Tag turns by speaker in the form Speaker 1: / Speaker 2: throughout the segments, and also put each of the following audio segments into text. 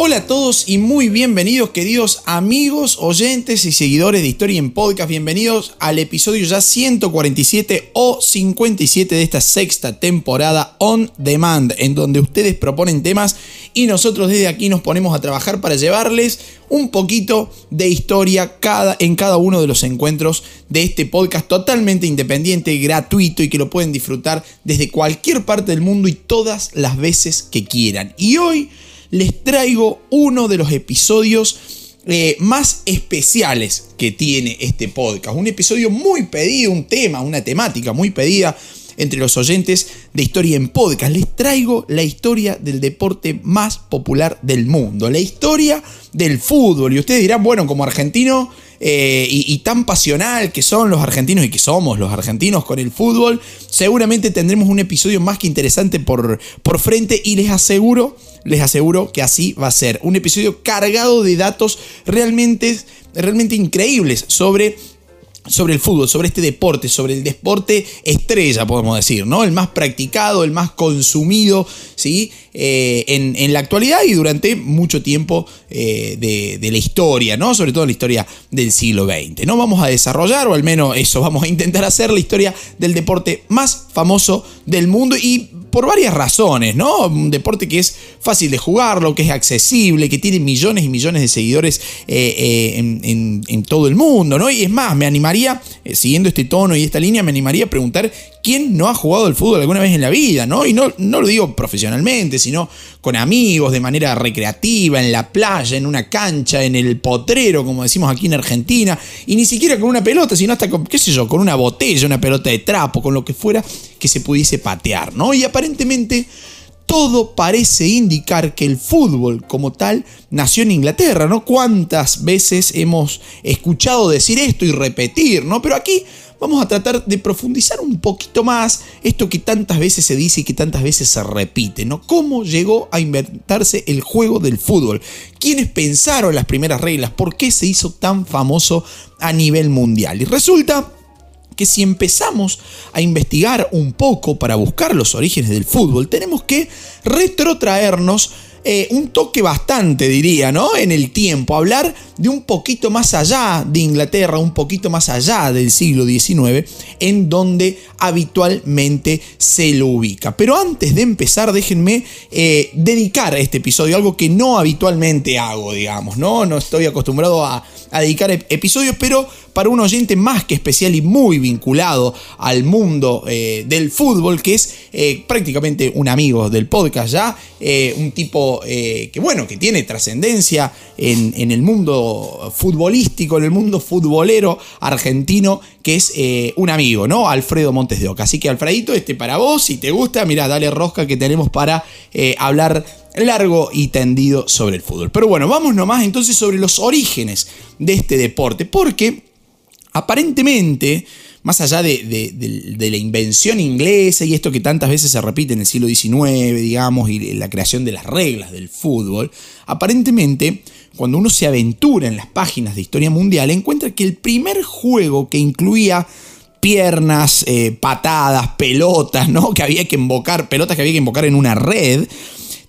Speaker 1: Hola a todos y muy bienvenidos queridos amigos, oyentes y seguidores de Historia en Podcast. Bienvenidos al episodio ya 147 o 57 de esta sexta temporada On Demand, en donde ustedes proponen temas y nosotros desde aquí nos ponemos a trabajar para llevarles un poquito de historia cada, en cada uno de los encuentros de este podcast totalmente independiente, gratuito y que lo pueden disfrutar desde cualquier parte del mundo y todas las veces que quieran. Y hoy les traigo uno de los episodios eh, más especiales que tiene este podcast. Un episodio muy pedido, un tema, una temática muy pedida entre los oyentes de Historia en Podcast. Les traigo la historia del deporte más popular del mundo, la historia del fútbol. Y ustedes dirán, bueno, como argentino eh, y, tan pasional que son los argentinos y que somos los argentinos con el fútbol, seguramente tendremos un episodio más que interesante por, por frente y les aseguro, les aseguro que así va a ser. Un episodio cargado de datos realmente, realmente increíbles sobre sobre el fútbol, sobre este deporte, sobre el deporte estrella, podemos decir, ¿no? El más practicado, el más consumido, ¿sí? Eh, en, la actualidad y durante mucho tiempo eh, de, la historia, ¿no? Sobre todo la historia del siglo XX. No vamos a desarrollar, o al menos eso vamos a intentar hacer, la historia del deporte más famoso del mundo y por varias razones, ¿no? Un deporte que es fácil de jugarlo, que es accesible, que tiene millones y millones de seguidores eh, en, en, todo el mundo, ¿no? Y es más, me animaría, siguiendo este tono y esta línea, me animaría a preguntar quién no ha jugado al fútbol alguna vez en la vida, ¿no? Y no, no lo digo profesionalmente, sino con amigos, de manera recreativa, en la playa, en una cancha, en el potrero, como decimos aquí en Argentina, y ni siquiera con una pelota, sino hasta con, qué sé yo, con una botella, una pelota de trapo, con lo que fuera que se pudiese patear, ¿no? Y aparentemente todo parece indicar que el fútbol como tal nació en Inglaterra, ¿no? ¿Cuántas veces hemos escuchado decir esto y repetir, ¿no? Pero aquí vamos a tratar de profundizar un poquito más esto que tantas veces se dice y que tantas veces se repite, ¿no? ¿Cómo llegó a inventarse el juego del fútbol? ¿Quiénes pensaron las primeras reglas? ¿Por qué se hizo tan famoso a nivel mundial? Y resulta que si empezamos a investigar un poco para buscar los orígenes del fútbol, tenemos que retrotraernos eh, un toque bastante, diría, ¿no? En el tiempo, hablar de un poquito más allá de Inglaterra, un poquito más allá del siglo XIX, en donde habitualmente se lo ubica. Pero antes de empezar, déjenme eh, dedicar a este episodio algo que no habitualmente hago, digamos, ¿no? No estoy acostumbrado a, dedicar episodios, pero para un oyente más que especial y muy vinculado al mundo eh, del fútbol, que es prácticamente un amigo del podcast ya, un tipo que, bueno, que tiene trascendencia en, en el mundo futbolístico, en el mundo futbolero argentino, que es eh, un amigo, ¿no? Alfredo Montes de Oca. Así que, Alfredito, este para vos, si te gusta, mira, dale rosca que tenemos para eh, hablar largo y tendido sobre el fútbol. Pero bueno, vamos nomás entonces sobre los orígenes de este deporte, porque aparentemente más allá de, la invención inglesa y esto que tantas veces se repite en el siglo XIX, digamos, y la creación de las reglas del fútbol, aparentemente, cuando uno se aventura en las páginas de historia mundial, encuentra que el primer juego que incluía piernas, eh, patadas, pelotas, ¿no? Que había que invocar, pelotas que había que invocar en una red,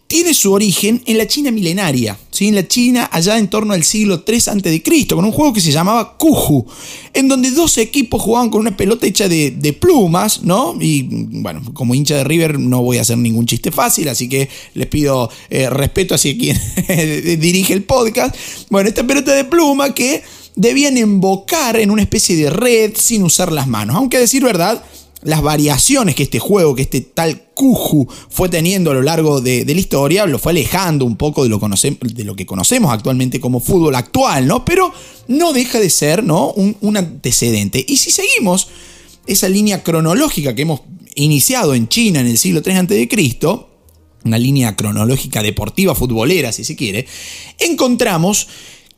Speaker 1: tiene su origen en la China milenaria, ¿sí? en la China allá en torno al siglo III a.C., con un juego que se llamaba Kuju, en donde dos equipos jugaban con una pelota hecha de, plumas, ¿no? Y bueno, como hincha de River no voy a hacer ningún chiste fácil, así que les pido eh, respeto hacia quien dirige el podcast. Bueno, esta pelota de pluma que debían invocar en una especie de red sin usar las manos, aunque a decir verdad, las variaciones que este juego, que este tal Kuju fue teniendo a lo largo de, la historia, lo fue alejando un poco de lo, que conocemos actualmente como fútbol actual, ¿no? Pero no deja de ser, ¿no? Un, un antecedente. Y si seguimos esa línea cronológica que hemos iniciado en China en el siglo III a.C., una línea cronológica deportiva, futbolera, si se quiere, encontramos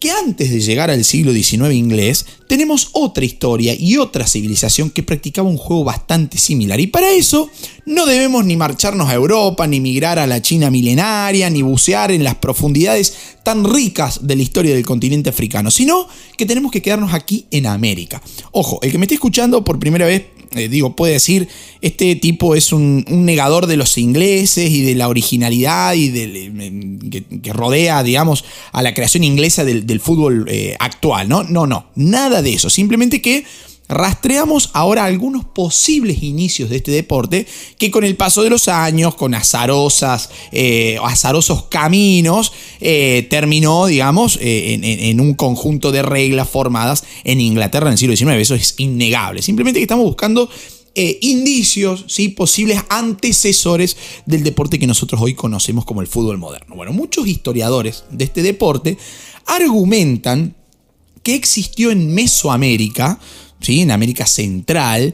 Speaker 1: que antes de llegar al siglo XIX inglés, tenemos otra historia y otra civilización que practicaba un juego bastante similar. Y para eso no debemos ni marcharnos a Europa, ni migrar a la China milenaria, ni bucear en las profundidades tan ricas de la historia del continente africano, sino que tenemos que quedarnos aquí en América. Ojo, el que me esté escuchando por primera vez eh, digo, puede decir, este tipo es un, negador de los ingleses y de la originalidad y de, que, rodea, digamos, a la creación inglesa del, fútbol eh, actual, ¿no? No, no, nada de eso. Simplemente que rastreamos ahora algunos posibles inicios de este deporte que con el paso de los años, con azarosas, eh, azarosos caminos, eh, terminó, digamos, eh, en, un conjunto de reglas formadas en Inglaterra en el siglo XIX. Eso es innegable. Simplemente que estamos buscando indicios, ¿sí? posibles antecesores del deporte que nosotros hoy conocemos como el fútbol moderno. Bueno, muchos historiadores de este deporte argumentan que existió en Mesoamérica en América Central,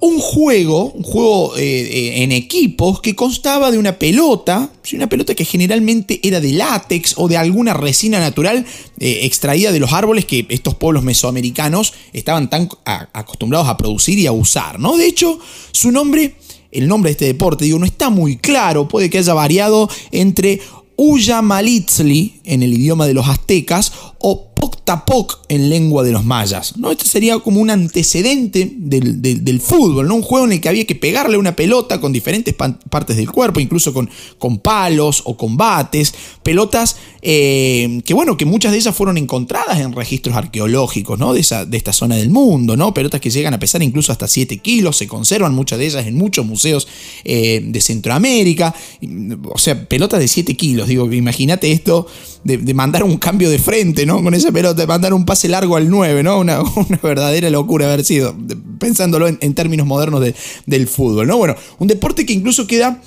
Speaker 1: un juego, un juego eh, eh, en equipos que constaba de una pelota, una pelota que generalmente era de látex o de alguna resina natural eh, extraída de los árboles que estos pueblos mesoamericanos estaban tan acostumbrados a producir y a usar, ¿no? De hecho, su nombre, el nombre de este deporte, digo, no está muy claro, puede que haya variado entre Uyamalitzli en el idioma de los aztecas o Poctapoc en lengua de los mayas. ¿no? Este sería como un antecedente del, fútbol, ¿no? un juego en el que había que pegarle una pelota con diferentes partes del cuerpo, incluso con, con palos o combates, pelotas eh, que bueno, que muchas de ellas fueron encontradas en registros arqueológicos ¿no? de, esa, de esta zona del mundo, ¿no? pelotas que llegan a pesar incluso hasta 7 kilos, se conservan muchas de ellas en muchos museos eh, de Centroamérica, o sea, pelotas de 7 kilos, digo, imagínate esto de, mandar un cambio de frente. Con esa pero te mandar un pase largo al 9, ¿no? Una, verdadera locura haber sido, pensándolo en, términos modernos del fútbol, ¿no? Bueno, un deporte que incluso queda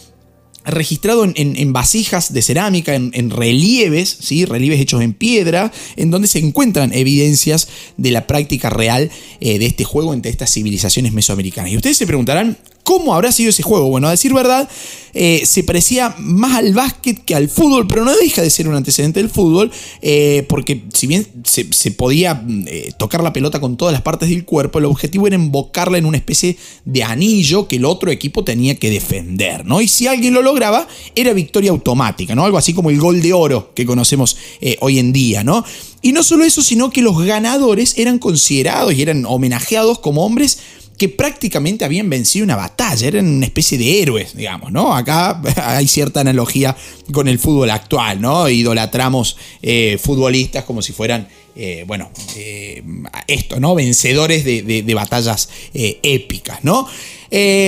Speaker 1: registrado en, vasijas de cerámica, en, relieves, ¿sí? relieves hechos en piedra, en donde se encuentran evidencias de la práctica real eh, de este juego entre estas civilizaciones mesoamericanas. Y ustedes se preguntarán, ¿Cómo habrá sido ese juego? Bueno, a decir verdad, eh, se parecía más al básquet que al fútbol, pero no deja de ser un antecedente del fútbol, eh, porque si bien se, podía eh, tocar la pelota con todas las partes del cuerpo, el objetivo era invocarla en una especie de anillo que el otro equipo tenía que defender, ¿no? Y si alguien lo lograba, era victoria automática, ¿no? Algo así como el gol de oro que conocemos hoy en día, ¿no? Y no solo eso, sino que los ganadores eran considerados y eran homenajeados como hombres que prácticamente habían vencido una batalla, eran una especie de héroes, digamos, ¿no? Acá hay cierta analogía con el fútbol actual, ¿no? Idolatramos eh, futbolistas como si fueran, eh, bueno, eh, esto, ¿no? Vencedores de, de batallas épicas, ¿no?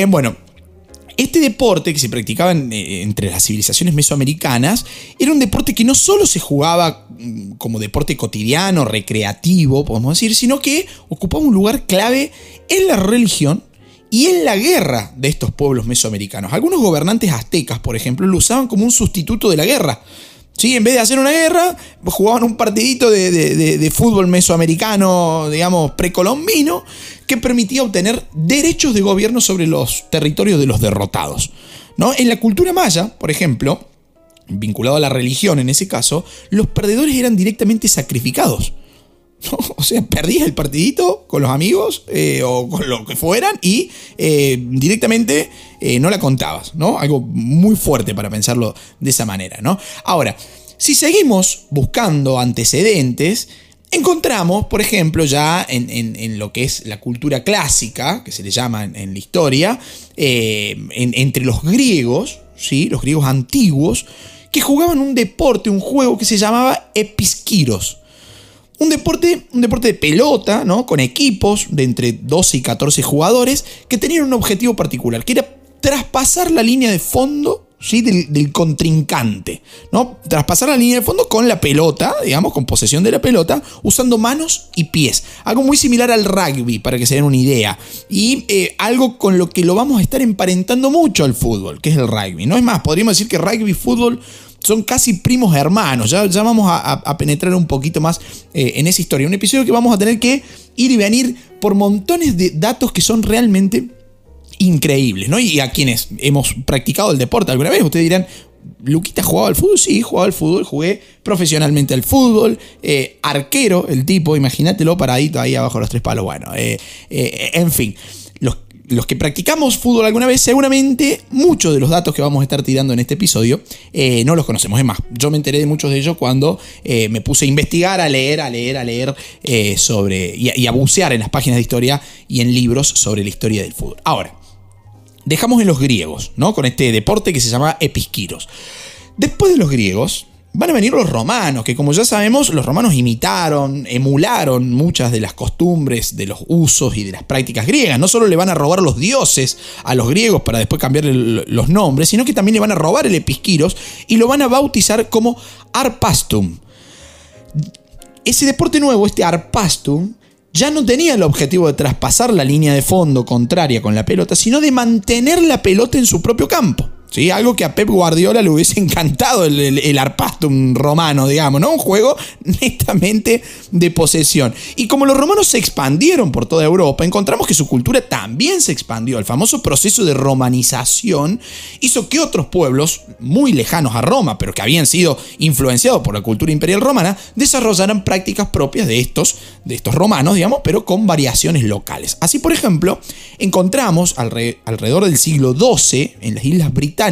Speaker 1: bueno, este deporte que se practicaba eh, entre las civilizaciones mesoamericanas era un deporte que no solo se jugaba mm, como deporte cotidiano, recreativo, podemos decir, sino que ocupaba un lugar clave en la religión y en la guerra de estos pueblos mesoamericanos. Algunos gobernantes aztecas, por ejemplo, lo usaban como un sustituto de la guerra. ¿Sí? En vez de hacer una guerra, jugaban un partidito de, fútbol mesoamericano, digamos, precolombino, que permitía obtener derechos de gobierno sobre los territorios de los derrotados. ¿no? En la cultura maya, por ejemplo, vinculado a la religión en ese caso, los perdedores eran directamente sacrificados. O sea, perdías el partidito con los amigos eh, o con lo que fueran y eh, directamente eh, no la contabas, ¿no? Algo muy fuerte para pensarlo de esa manera, ¿no? Ahora, si seguimos buscando antecedentes, encontramos, por ejemplo, ya en, lo que es la cultura clásica, que se le llama en, la historia, entre los griegos, ¿sí? los griegos antiguos, que jugaban un deporte, un juego que se llamaba episquiros. Un deporte, un deporte de pelota, ¿no? Con equipos de entre 12 y 14 jugadores que tenían un objetivo particular, que era traspasar la línea de fondo del, contrincante, ¿no? Traspasar la línea de fondo con la pelota, digamos, con posesión de la pelota, usando manos y pies. Algo muy similar al rugby, para que se den una idea. Y eh, algo con lo que lo vamos a estar emparentando mucho al fútbol, que es el rugby. No es más, podríamos decir que rugby fútbol son casi primos hermanos. Ya, vamos a, penetrar un poquito más eh, en esa historia. Un episodio que vamos a tener que ir y venir por montones de datos que son realmente increíbles, ¿no? Y a quienes hemos practicado el deporte alguna vez, ustedes dirán, Luquita jugaba al fútbol, sí, jugaba al fútbol, jugué profesionalmente al fútbol, eh, arquero el tipo, imagínatelo paradito ahí abajo los tres palos, bueno, eh, en fin, los, que practicamos fútbol alguna vez, seguramente muchos de los datos que vamos a estar tirando en este episodio eh, no los conocemos. Es más, yo me enteré de muchos de ellos cuando eh, me puse a investigar, a leer, a leer, a leer eh, sobre y y a bucear en las páginas de historia y en libros sobre la historia del fútbol. Ahora, dejamos en los griegos, ¿no? Con este deporte que se llama episquiros. Después de los griegos, van a venir los romanos, que como ya sabemos, los romanos imitaron, emularon muchas de las costumbres, de los usos y de las prácticas griegas. No solo le van a robar los dioses a los griegos para después cambiarle los nombres, sino que también le van a robar el episquiros y lo van a bautizar como arpastum. Ese deporte nuevo, este arpastum, ya no tenía el objetivo de traspasar la línea de fondo contraria con la pelota, sino de mantener la pelota en su propio campo. Algo que a Pep Guardiola le hubiese encantado el, el, Arpastum romano, digamos, ¿no? Un juego netamente de posesión. Y como los romanos se expandieron por toda Europa, encontramos que su cultura también se expandió. El famoso proceso de romanización hizo que otros pueblos, muy lejanos a Roma, pero que habían sido influenciados por la cultura imperial romana, desarrollaran prácticas propias de estos, de estos romanos, digamos, pero con variaciones locales. Así, por ejemplo, encontramos alrededor del siglo XII en las Islas Británicas,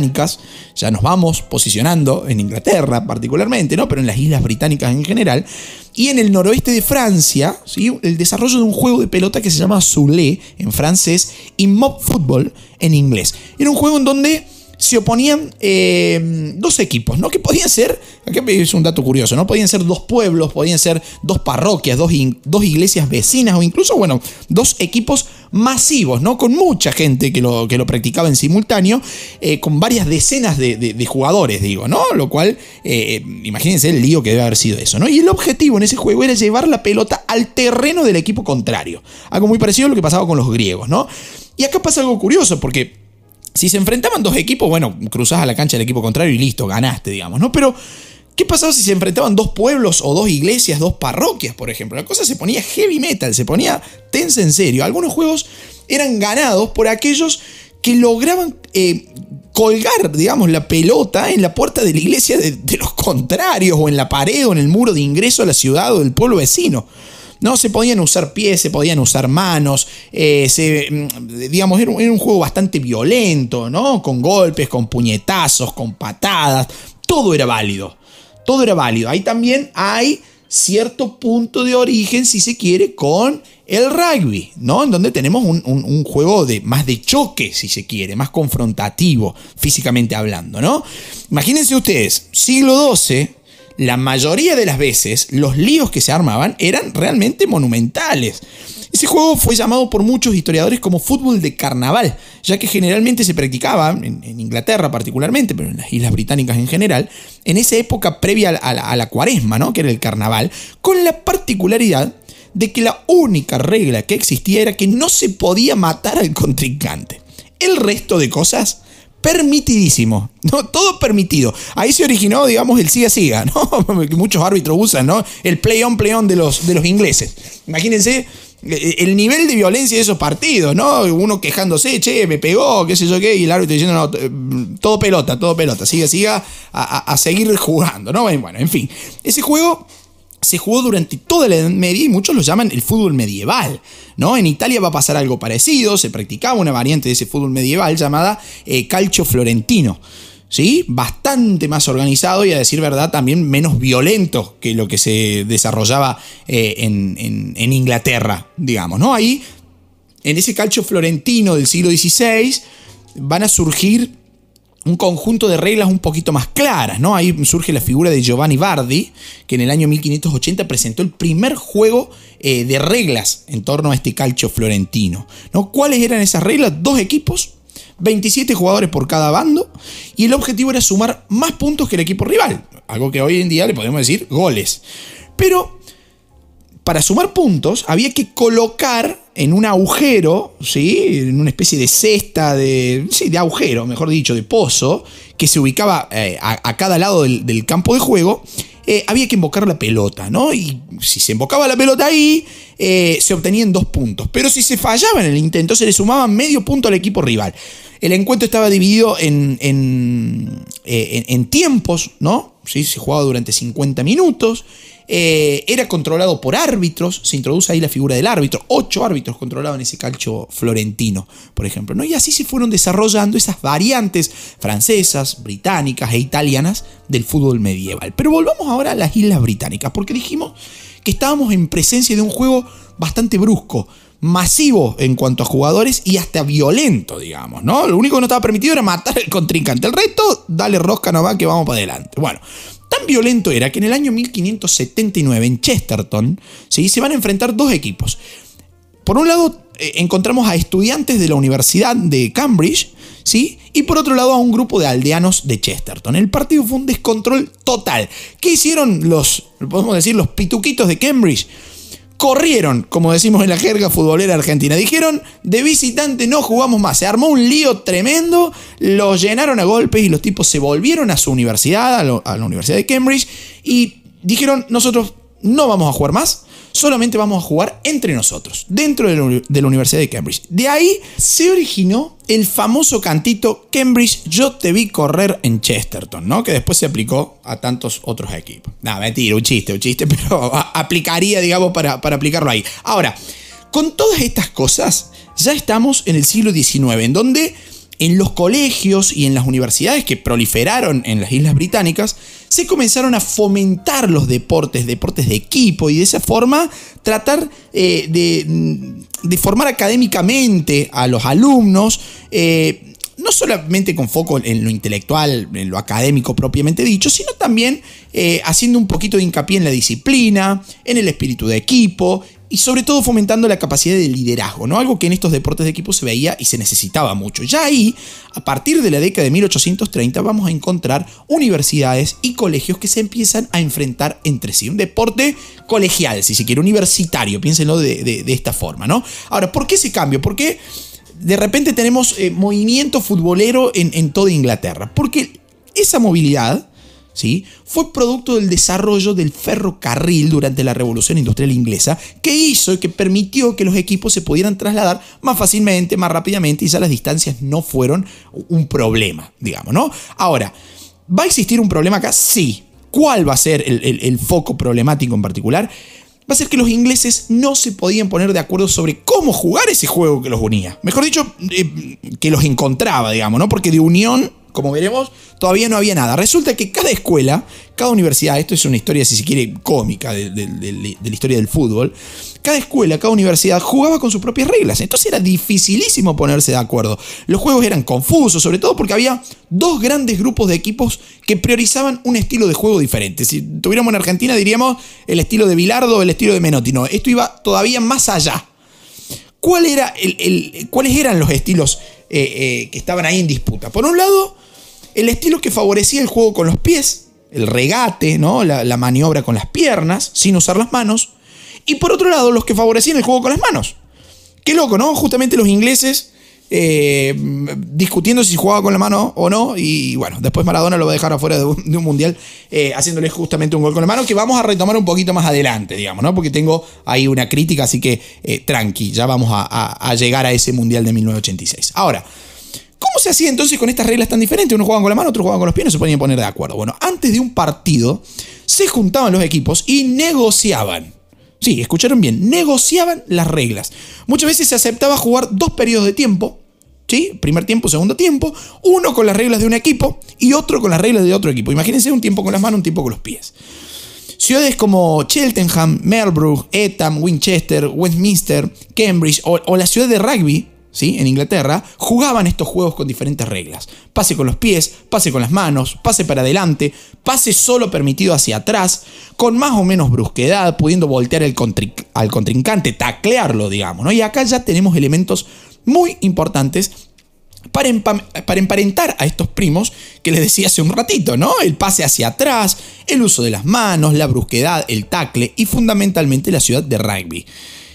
Speaker 1: ya nos vamos posicionando en Inglaterra particularmente, ¿no? pero en las islas británicas en general, y en el noroeste de Francia, ¿sí? el desarrollo de un juego de pelota que se llama Soulé en francés y Mob Football en inglés. Era un juego en donde se oponían eh, dos equipos, ¿no? Que podían ser, aquí es un dato curioso, ¿no? Podían ser dos pueblos, podían ser dos parroquias, dos, dos iglesias vecinas o incluso, bueno, dos equipos masivos, ¿no? Con mucha gente que lo, que lo practicaba en simultáneo, eh, con varias decenas de, jugadores, digo, ¿no? Lo cual, eh, imagínense el lío que debe haber sido eso, ¿no? Y el objetivo en ese juego era llevar la pelota al terreno del equipo contrario. Algo muy parecido a lo que pasaba con los griegos, ¿no? Y acá pasa algo curioso, porque si se enfrentaban dos equipos, bueno, cruzás a la cancha del equipo contrario y listo, ganaste, digamos, ¿no? Pero, ¿qué pasaba si se enfrentaban dos pueblos o dos iglesias, dos parroquias, por ejemplo? La cosa se ponía heavy metal, se ponía tensa en serio. Algunos juegos eran ganados por aquellos que lograban eh, colgar, digamos, la pelota en la puerta de la iglesia de, de los contrarios, o en la pared, o en el muro de ingreso a la ciudad o del pueblo vecino. No, se podían usar pies, se podían usar manos, eh, mm, digamos, era un, juego bastante violento, ¿no? Con golpes, con puñetazos, con patadas, todo era válido, todo era válido. Ahí también hay cierto punto de origen, si se quiere, con el rugby, ¿no? En donde tenemos un, un, juego de, más de choque, si se quiere, más confrontativo, físicamente hablando, ¿no? Imagínense ustedes, siglo XII, la mayoría de las veces los líos que se armaban eran realmente monumentales. Ese juego fue llamado por muchos historiadores como fútbol de carnaval, ya que generalmente se practicaba, en, Inglaterra particularmente, pero en las islas británicas en general, en esa época previa a la, cuaresma, ¿no? que era el carnaval, con la particularidad de que la única regla que existía era que no se podía matar al contrincante. El resto de cosas permitidísimo, ¿no? Todo permitido. Ahí se originó, digamos, el siga-siga, ¿no? Que muchos árbitros usan, ¿no? El play-on, play-on de los, de los ingleses. Imagínense eh, el nivel de violencia de esos partidos, ¿no? Uno quejándose, che, me pegó, qué sé yo qué, y el árbitro diciendo, no, eh, todo pelota, todo pelota, siga, siga, a, a seguir jugando, ¿no? Bueno, en fin. Ese juego se jugó durante toda la Edad Media y muchos lo llaman el fútbol medieval. ¿no? En Italia va a pasar algo parecido, se practicaba una variante de ese fútbol medieval llamada eh, calcio florentino. ¿Sí? Bastante más organizado y a decir verdad también menos violento que lo que se desarrollaba eh, en, en, Inglaterra, digamos, ¿no? Ahí, en ese calcio florentino del siglo XVI, van a surgir un conjunto de reglas un poquito más claras, ¿no? Ahí surge la figura de Giovanni Bardi, que en el año 1580 presentó el primer juego eh, de reglas en torno a este calcio florentino, ¿no? ¿Cuáles eran esas reglas? Dos equipos, 27 jugadores por cada bando, y el objetivo era sumar más puntos que el equipo rival, algo que hoy en día le podemos decir goles. Pero para sumar puntos había que colocar en un agujero, ¿sí? en una especie de cesta, de, sí, de agujero, mejor dicho, de pozo, que se ubicaba eh, a, cada lado del, campo de juego, eh, había que invocar la pelota, ¿no? Y si se invocaba la pelota ahí, eh, se obtenían dos puntos. Pero si se fallaba en el intento, se le sumaban medio punto al equipo rival. El encuentro estaba dividido en, en, en tiempos, ¿no? ¿Sí? Se jugaba durante 50 minutos. eh, era controlado por árbitros, se introduce ahí la figura del árbitro, ocho árbitros controlaban ese calcio florentino, por ejemplo, ¿no? Y así se fueron desarrollando esas variantes francesas, británicas e italianas del fútbol medieval. Pero volvamos ahora a las Islas Británicas, porque dijimos que estábamos en presencia de un juego bastante brusco, masivo en cuanto a jugadores y hasta violento, digamos, ¿no? Lo único que no estaba permitido era matar al contrincante. El resto, dale rosca nomás que vamos para adelante. Bueno, tan violento era que en el año 1579 en Chesterton ¿sí? se van a enfrentar dos equipos. Por un lado, eh, encontramos a estudiantes de la Universidad de Cambridge, ¿sí? Y por otro lado, a un grupo de aldeanos de Chesterton. El partido fue un descontrol total. ¿Qué hicieron los, podemos decir, los pituquitos de Cambridge? Corrieron, como decimos en la jerga futbolera argentina. Dijeron, de visitante no jugamos más. Se armó un lío tremendo, los llenaron a golpes y los tipos se volvieron a su universidad, a, la Universidad de Cambridge, y dijeron, nosotros no vamos a jugar más solamente vamos a jugar entre nosotros, dentro de la, Universidad de Cambridge. De ahí se originó el famoso cantito Cambridge Yo te vi correr en Chesterton, ¿no? Que después se aplicó a tantos otros equipos. Nada, mentira, un chiste, un chiste, pero aplicaría, digamos, para, para aplicarlo ahí. Ahora, con todas estas cosas, ya estamos en el siglo XIX, en donde en los colegios y en las universidades que proliferaron en las Islas Británicas, se comenzaron a fomentar los deportes, deportes de equipo, y de esa forma tratar eh, de, formar académicamente a los alumnos. Eh, no solamente con foco en lo intelectual, en lo académico propiamente dicho, sino también eh, haciendo un poquito de hincapié en la disciplina, en el espíritu de equipo y sobre todo fomentando la capacidad de liderazgo, ¿no? Algo que en estos deportes de equipo se veía y se necesitaba mucho. Ya ahí, a partir de la década de 1830, vamos a encontrar universidades y colegios que se empiezan a enfrentar entre sí. Un deporte colegial, si se quiere, universitario, piénsenlo de, esta forma, ¿no? Ahora, ¿por qué ese cambio? ¿Por qué de repente tenemos eh, movimiento futbolero en, en toda Inglaterra? Porque esa movilidad ¿sí? fue producto del desarrollo del ferrocarril durante la Revolución Industrial Inglesa, que hizo y que permitió que los equipos se pudieran trasladar más fácilmente, más rápidamente, y ya las distancias no fueron un problema, digamos, ¿no? Ahora, ¿va a existir un problema acá? Sí. ¿Cuál va a ser el, foco problemático en particular? va a ser que los ingleses no se podían poner de acuerdo sobre cómo jugar ese juego que los unía. Mejor dicho, eh, que los encontraba, digamos, ¿no? Porque de unión como veremos, todavía no había nada. Resulta que cada escuela, cada universidad, esto es una historia, si se quiere, cómica de, la historia del fútbol, cada escuela, cada universidad jugaba con sus propias reglas. Entonces era dificilísimo ponerse de acuerdo. Los juegos eran confusos, sobre todo porque había dos grandes grupos de equipos que priorizaban un estilo de juego diferente. Si tuviéramos en Argentina, diríamos el estilo de Bilardo o el estilo de Menotti. No, esto iba todavía más allá. ¿Cuál era el, ¿Cuáles eran los estilos eh, eh, que estaban ahí en disputa? Por un lado, el estilo que favorecía el juego con los pies, el regate, ¿no? la, maniobra con las piernas, sin usar las manos. Y por otro lado, los que favorecían el juego con las manos. Qué loco, ¿no? Justamente los ingleses eh, discutiendo si jugaba con la mano o no. Y bueno, después Maradona lo va a dejar afuera de un, mundial haciéndole justamente un gol con la mano que vamos a retomar un poquito más adelante, digamos, ¿no? Porque tengo ahí una crítica, así que tranqui, ya vamos a llegar a ese mundial de 1986. Ahora. ¿Cómo se hacía entonces con estas reglas tan diferentes? Uno jugaban con la mano, otro jugaban con los pies, no se podían poner de acuerdo. Bueno, antes de un partido se juntaban los equipos y negociaban. Sí, escucharon bien, negociaban las reglas. Muchas veces se aceptaba jugar dos periodos de tiempo, ¿sí? Primer tiempo, segundo tiempo, uno con las reglas de un equipo y otro con las reglas de otro equipo. Imagínense un tiempo con las manos, un tiempo con los pies. Ciudades como Cheltenham, Melbourne, Etham, Winchester, Westminster, Cambridge o, la ciudad de rugby en Inglaterra, jugaban estos juegos con diferentes reglas. Pase con los pies, pase con las manos, pase para adelante, pase solo permitido hacia atrás, con más o menos brusquedad, pudiendo voltear al contrincante, taclearlo, digamos. Y acá ya tenemos elementos muy importantes para, emparentar a estos primos que les decía hace un ratito, ¿no? El pase hacia atrás, el uso de las manos, la brusquedad, el tacle y fundamentalmente la ciudad de rugby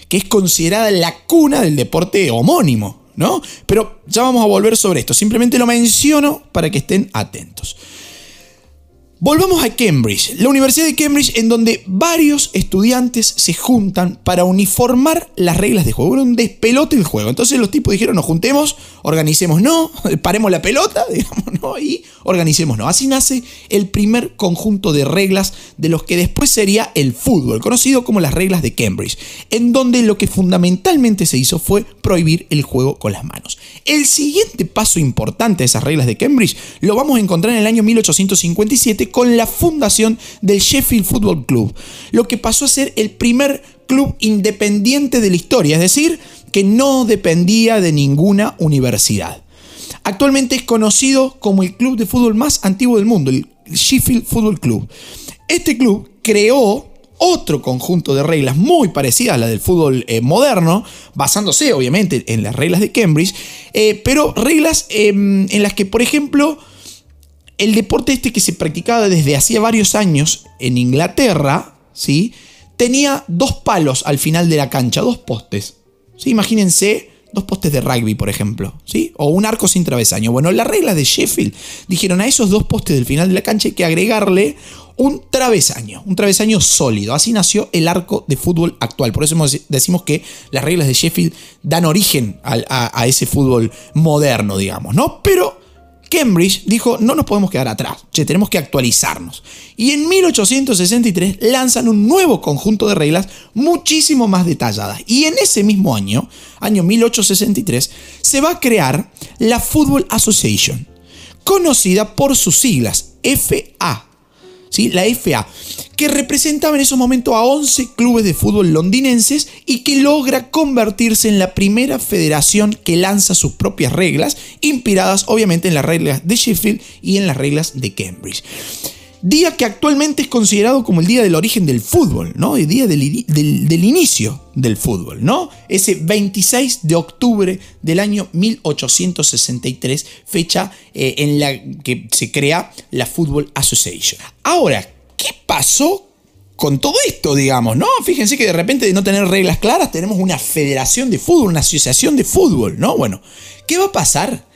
Speaker 1: que es considerada la cuna del deporte homónimo, ¿no? Pero ya vamos a volver sobre esto, simplemente lo menciono para que estén atentos. Volvamos a Cambridge, la Universidad de Cambridge en donde varios estudiantes se juntan para uniformar las reglas de juego. Era un despelote el juego. Entonces los tipos dijeron, nos juntemos, organicemos, no, paremos la pelota, digamos, ¿no? Y organicémonos. Así nace el primer conjunto de reglas de los que después sería el fútbol, conocido como las reglas de Cambridge, en donde lo que fundamentalmente se hizo fue prohibir el juego con las manos. El siguiente paso importante de esas reglas de Cambridge lo vamos a encontrar en el año 1857 con la fundación del Sheffield Football Club, lo que pasó a ser el primer club independiente de la historia, es decir, que no dependía de ninguna universidad. Actualmente es conocido como el club de fútbol más antiguo del mundo, el Sheffield Football Club. Este club creó otro conjunto de reglas muy parecidas a la del fútbol eh, moderno, basándose obviamente en las reglas de Cambridge, eh, pero reglas em, en las que, por ejemplo, el deporte este que se practicaba desde hacía varios años en Inglaterra, ¿sí? tenía dos palos al final de la cancha, dos postes. ¿sí? Imagínense dos postes de rugby, por ejemplo, ¿sí? O un arco sin travesaño. Bueno, las reglas de Sheffield dijeron a esos dos postes del final de la cancha hay que agregarle un travesaño, un travesaño sólido. Así nació el arco de fútbol actual. Por eso decimos que las reglas de Sheffield dan origen a, a ese fútbol moderno, digamos, ¿no? Pero Cambridge dijo, no nos podemos quedar atrás, che, tenemos que actualizarnos. Y en 1863 lanzan un nuevo conjunto de reglas muchísimo más detalladas. Y en ese mismo año, año 1863, se va a crear la Football Association, conocida por sus siglas, FA, la FA, que representaba en esos momentos a 11 clubes de fútbol londinenses y que logra convertirse en la primera federación que lanza sus propias reglas, inspiradas obviamente en las reglas de Sheffield y en las reglas de Cambridge. Día que actualmente es considerado como el día del origen del fútbol, ¿no? El día del, inicio del fútbol, ¿no? Ese 26 de octubre del año 1863, fecha eh, en la que se crea la Football Association. Ahora, ¿qué pasó con todo esto, digamos, ¿no? Fíjense que de repente de no tener reglas claras tenemos una federación de fútbol, una asociación de fútbol, ¿no? Bueno, ¿qué va a pasar?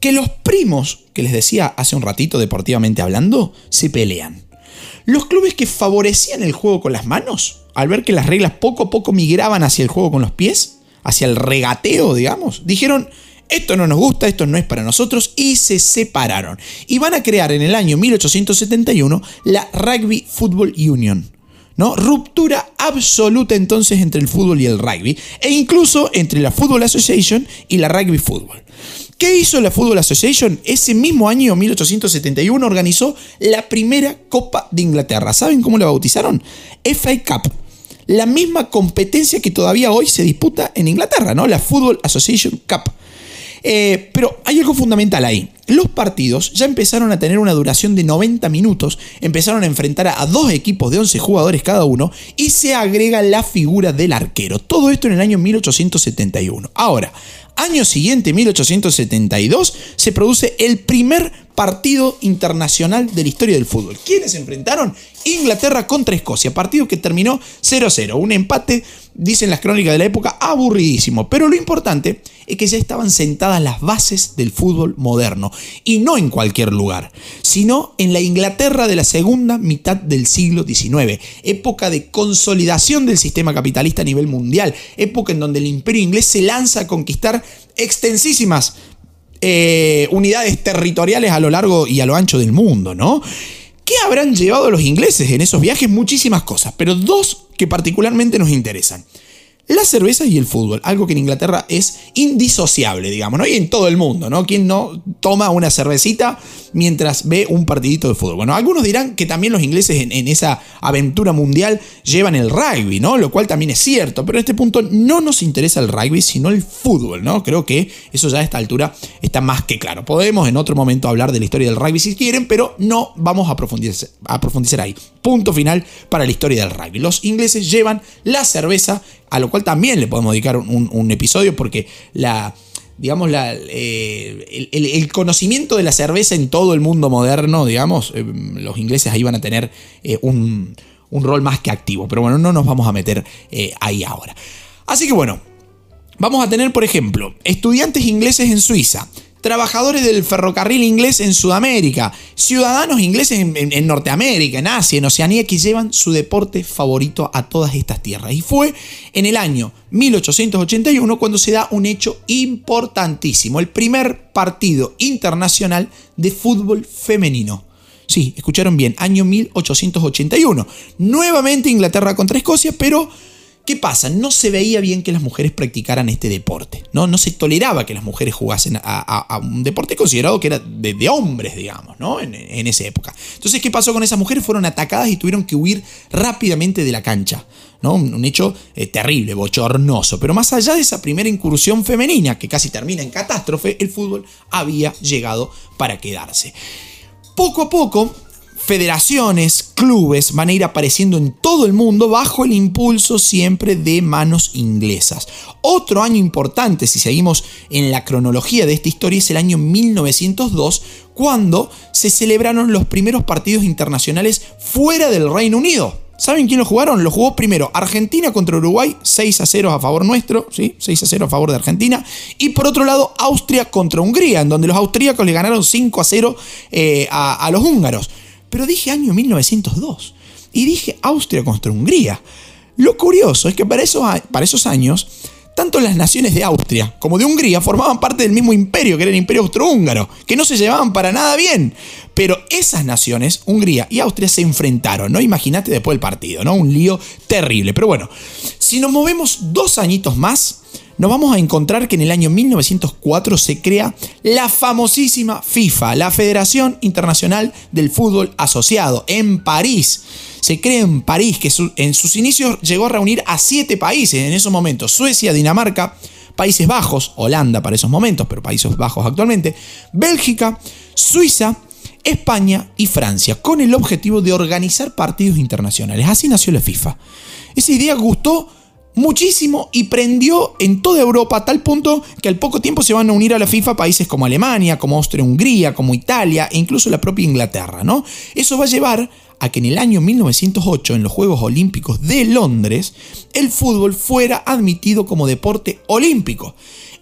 Speaker 1: Que los primos, que les decía hace un ratito deportivamente hablando, se pelean. Los clubes que favorecían el juego con las manos, al ver que las reglas poco a poco migraban hacia el juego con los pies, hacia el regateo, digamos, dijeron, esto no nos gusta, esto no es para nosotros, y se separaron. Y van a crear en el año 1871 la Rugby Football Union. ¿No? Ruptura absoluta entonces entre el fútbol y el rugby, e incluso entre la Football Association y la Rugby Football. ¿Qué hizo la Football Association? Ese mismo año, 1871, organizó la primera Copa de Inglaterra. ¿Saben cómo la bautizaron? FA Cup. La misma competencia que todavía hoy se disputa en Inglaterra, ¿no? La Football Association Cup. Eh, pero hay algo fundamental ahí. Los partidos ya empezaron a tener una duración de 90 minutos, empezaron a enfrentar a dos equipos de 11 jugadores cada uno y se agrega la figura del arquero. Todo esto en el año 1871. Ahora, Año siguiente, 1872, se produce el primer partido internacional de la historia del fútbol. ¿Quiénes se enfrentaron? Inglaterra contra Escocia, partido que terminó 0-0, un empate, dicen las crónicas de la época, aburridísimo, pero lo importante es que ya estaban sentadas las bases del fútbol moderno, y no en cualquier lugar, sino en la Inglaterra de la segunda mitad del siglo XIX, época de consolidación del sistema capitalista a nivel mundial, época en donde el imperio inglés se lanza a conquistar extensísimas eh, unidades territoriales a lo largo y a lo ancho del mundo, ¿no? ¿Qué habrán llevado los ingleses en esos viajes? Muchísimas cosas, pero dos que particularmente nos interesan. La cerveza y el fútbol, algo que en Inglaterra es indisociable, digamos, ¿no? Y en todo el mundo, ¿no? ¿Quién no toma una cervecita mientras ve un partidito de fútbol? Bueno, algunos dirán que también los ingleses en, en, esa aventura mundial llevan el rugby, ¿no? Lo cual también es cierto, pero en este punto no nos interesa el rugby, sino el fútbol, ¿no? Creo que eso ya a esta altura está más que claro. Podemos en otro momento hablar de la historia del rugby si quieren, pero no vamos a profundizar, a profundizar ahí. Punto final para la historia del rugby. Los ingleses llevan la cerveza a lo cual también le podemos dedicar un, episodio porque la, digamos, la, eh, el, conocimiento de la cerveza en todo el mundo moderno, digamos, eh, los ingleses ahí van a tener eh, un, un, rol más que activo. Pero bueno, no nos vamos a meter ahí ahora. Así que bueno, vamos a tener, por ejemplo, estudiantes ingleses en Suiza, trabajadores del ferrocarril inglés en Sudamérica, ciudadanos ingleses en, Norteamérica, en Asia, en Oceanía, que llevan su deporte favorito a todas estas tierras. Y fue en el año 1881 cuando se da un hecho importantísimo, el primer partido internacional de fútbol femenino. Sí, escucharon bien, año 1881. Nuevamente Inglaterra contra Escocia, pero ¿Qué pasa? No se veía bien que las mujeres practicaran este deporte. No, no se toleraba que las mujeres jugasen a, un deporte considerado que era de, hombres, digamos, ¿no? En, esa época. Entonces, ¿qué pasó con esas mujeres? Fueron atacadas y tuvieron que huir rápidamente de la cancha. ¿no? Un, hecho eh, terrible, bochornoso. Pero más allá de esa primera incursión femenina, que casi termina en catástrofe, el fútbol había llegado para quedarse. Poco a poco, federaciones, clubes van a ir apareciendo en todo el mundo bajo el impulso siempre de manos inglesas. Otro año importante, si seguimos en la cronología de esta historia, es el año 1902, cuando se celebraron los primeros partidos internacionales fuera del Reino Unido. ¿Saben quién lo jugaron? Lo jugó primero Argentina contra Uruguay, 6 a 0 a favor nuestro, ¿sí? 6 a 0 a favor de Argentina. Y por otro lado, Austria contra Hungría, en donde los austríacos le ganaron 5 a 0 eh, a los húngaros pero dije año 1902 y dije Austria contra Hungría. Lo curioso es que para esos, años, tanto las naciones de Austria como de Hungría formaban parte del mismo imperio, que era el imperio austrohúngaro, que no se llevaban para nada bien. Pero esas naciones, Hungría y Austria, se enfrentaron, ¿no? Imagínate después del partido, ¿no? Un lío terrible. Pero bueno, si nos movemos dos añitos más, nos vamos a encontrar que en el año 1904 se crea la famosísima FIFA, la Federación Internacional del Fútbol Asociado, en París. Se crea en París, que en sus inicios llegó a reunir a siete países en esos momentos, Suecia, Dinamarca, Países Bajos, Holanda para esos momentos, pero Países Bajos actualmente, Bélgica, Suiza, España y Francia, con el objetivo de organizar partidos internacionales. Así nació la FIFA. Esa idea gustó muchísimo y prendió en toda Europa a tal punto que al poco tiempo se van a unir a la FIFA países como Alemania, como Austria-Hungría, como Italia e incluso la propia Inglaterra, ¿no? Eso va a llevar a que en el año 1908, en los Juegos Olímpicos de Londres, el fútbol fuera admitido como deporte olímpico,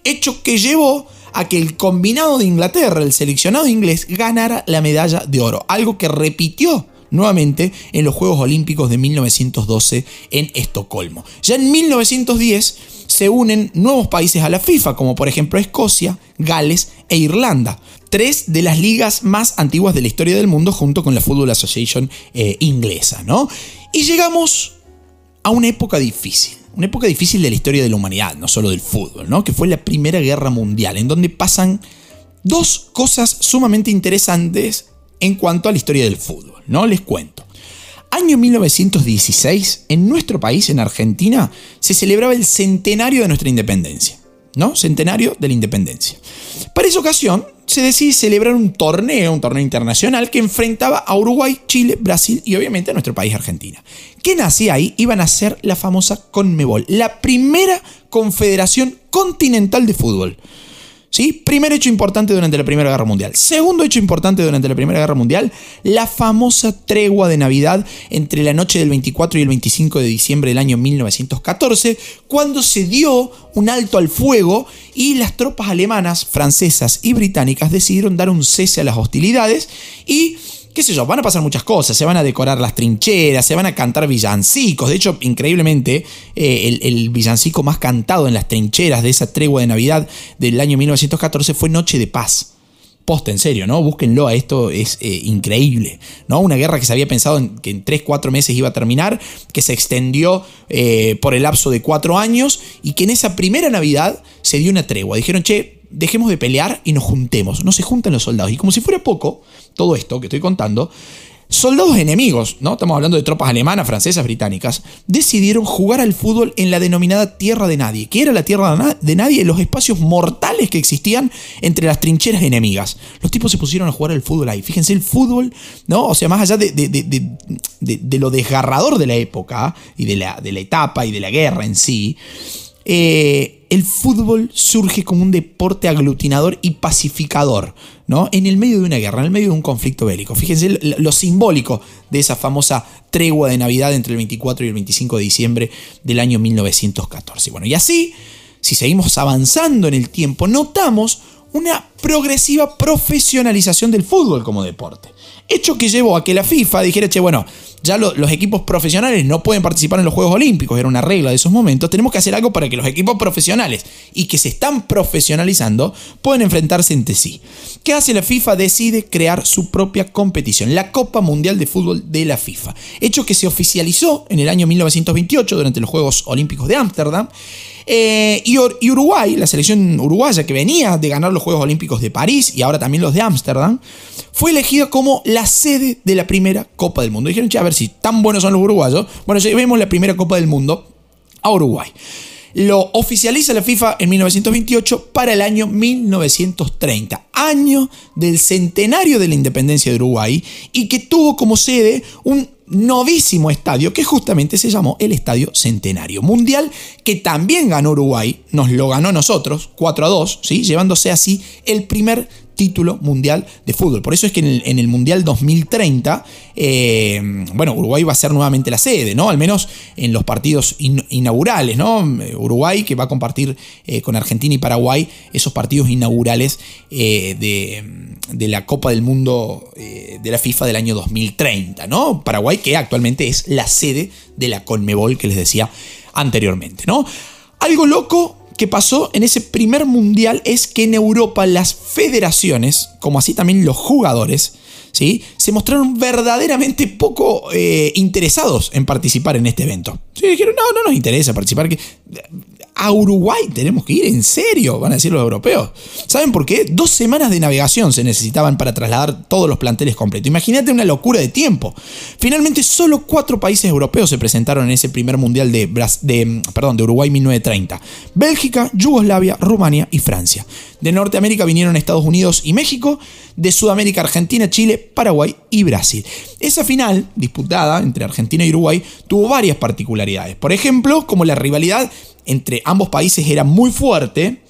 Speaker 1: hecho que llevó a que el combinado de Inglaterra, el seleccionado inglés, ganara la medalla de oro, algo que repitió nuevamente en los Juegos Olímpicos de 1912 en Estocolmo. Ya en 1910 se unen nuevos países a la FIFA, como por ejemplo Escocia, Gales e Irlanda, tres de las ligas más antiguas de la historia del mundo junto con la Football Association eh, inglesa, ¿no? Y llegamos a una época difícil, una época difícil de la historia de la humanidad, no solo del fútbol, ¿no? Que fue la Primera Guerra Mundial, en donde pasan dos cosas sumamente interesantes en cuanto a la historia del fútbol, ¿no? Les cuento. Año 1916, en nuestro país, en Argentina, se celebraba el centenario de nuestra independencia, ¿no? Centenario de la independencia. Para esa ocasión, se decide celebrar un torneo, un torneo internacional que enfrentaba a Uruguay, Chile, Brasil y obviamente a nuestro país Argentina. ¿Qué nacía ahí? Iban a ser la famosa CONMEBOL, la primera confederación continental de fútbol. Primer hecho importante durante la Primera Guerra Mundial. Segundo hecho importante durante la Primera Guerra Mundial, la famosa tregua de Navidad entre la noche del 24 y el 25 de diciembre del año 1914, cuando se dio un alto al fuego y las tropas alemanas, francesas y británicas decidieron dar un cese a las hostilidades y qué sé yo, van a pasar muchas cosas, se van a decorar las trincheras, se van a cantar villancicos. De hecho, increíblemente, eh, el, villancico más cantado en las trincheras de esa tregua de Navidad del año 1914 fue Noche de Paz. Posta, en serio, ¿no? Búsquenlo a esto, es eh, increíble, ¿no? Una guerra que se había pensado en, que en 3, 4 meses iba a terminar, que se extendió eh, por el lapso de 4 años y que en esa primera Navidad se dio una tregua. Dijeron, che, dejemos de pelear y nos juntemos. No se juntan los soldados. Y como si fuera poco, todo esto que estoy contando, soldados enemigos, ¿no? Estamos hablando de tropas alemanas, francesas, británicas, decidieron jugar al fútbol en la denominada Tierra de Nadie. que era la Tierra de Nadie? Los espacios mortales que existían entre las trincheras enemigas. Los tipos se pusieron a jugar al fútbol ahí. Fíjense el fútbol, ¿no? O sea, más allá de, de, lo desgarrador de la época y de de la etapa y de la guerra en sí, eh, el fútbol surge como un deporte aglutinador y pacificador, ¿no? En el medio de una guerra, en el medio de un conflicto bélico. Fíjense lo, simbólico de esa famosa tregua de Navidad entre el 24 y el 25 de diciembre del año 1914. Bueno, y así, si seguimos avanzando en el tiempo, notamos una progresiva profesionalización del fútbol como deporte. Hecho que llevó a que la FIFA dijera, che, bueno, ya los equipos profesionales no pueden participar en los Juegos Olímpicos, era una regla de esos momentos, tenemos que hacer algo para que los equipos profesionales y que se están profesionalizando puedan enfrentarse entre sí. ¿Qué hace la FIFA? Decide crear su propia competición, la Copa Mundial de Fútbol de la FIFA, hecho que se oficializó en el año 1928 durante los Juegos Olímpicos de Ámsterdam eh, y, Uruguay, la selección uruguaya que venía de ganar los Juegos Olímpicos de París y ahora también los de Ámsterdam, fue elegida como la sede de la primera Copa del Mundo. Dijeron, che, a ver si tan buenos son los uruguayos. Bueno, vemos la primera Copa del Mundo a Uruguay. Lo oficializa la FIFA en 1928 para el año 1930, año del centenario de la independencia de Uruguay y que tuvo como sede un novísimo estadio que justamente se llamó el Estadio Centenario Mundial, que también ganó Uruguay, nos lo ganó nosotros, 4 a 2, ¿sí? llevándose así el primer título mundial de fútbol. Por eso es que en el, Mundial 2030, eh, bueno, Uruguay va a ser nuevamente la sede, ¿no? Al menos en los partidos inaugurales, ¿no? Uruguay que va a compartir eh, con Argentina y Paraguay esos partidos inaugurales eh, de, de, la Copa del Mundo de la FIFA del año 2030, ¿no? Paraguay que actualmente es la sede de la Conmebol que les decía anteriormente, ¿no? Algo loco que pasó en ese primer mundial es que en Europa las federaciones, como así también los jugadores, ¿sí? se mostraron verdaderamente poco eh, interesados en participar en este evento. Sí, dijeron, no, no nos interesa participar. A Uruguay tenemos que ir, en serio, van a decir los europeos. ¿Saben por qué? Dos semanas de navegación se necesitaban para trasladar todos los planteles completos. Imagínate una locura de tiempo. Finalmente, solo cuatro países europeos se presentaron en ese primer mundial de, de, perdón, de Uruguay 1930. Bélgica, Yugoslavia, Rumania y Francia. De Norteamérica vinieron Estados Unidos y México. De Sudamérica, Argentina, Chile, Paraguay y Brasil. Esa final, disputada entre Argentina y Uruguay, tuvo varias particularidades. Por ejemplo, como la rivalidad entre ambos países era muy fuerte,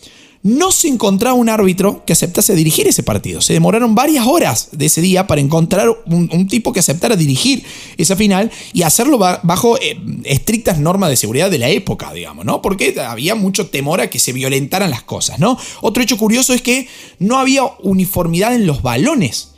Speaker 1: no se encontraba un árbitro que aceptase dirigir ese partido. Se demoraron varias horas de ese día para encontrar un, tipo que aceptara dirigir esa final y hacerlo bajo eh, estrictas normas de seguridad de la época, digamos, ¿no? Porque había mucho temor a que se violentaran las cosas, ¿no? Otro hecho curioso es que no había uniformidad en los balones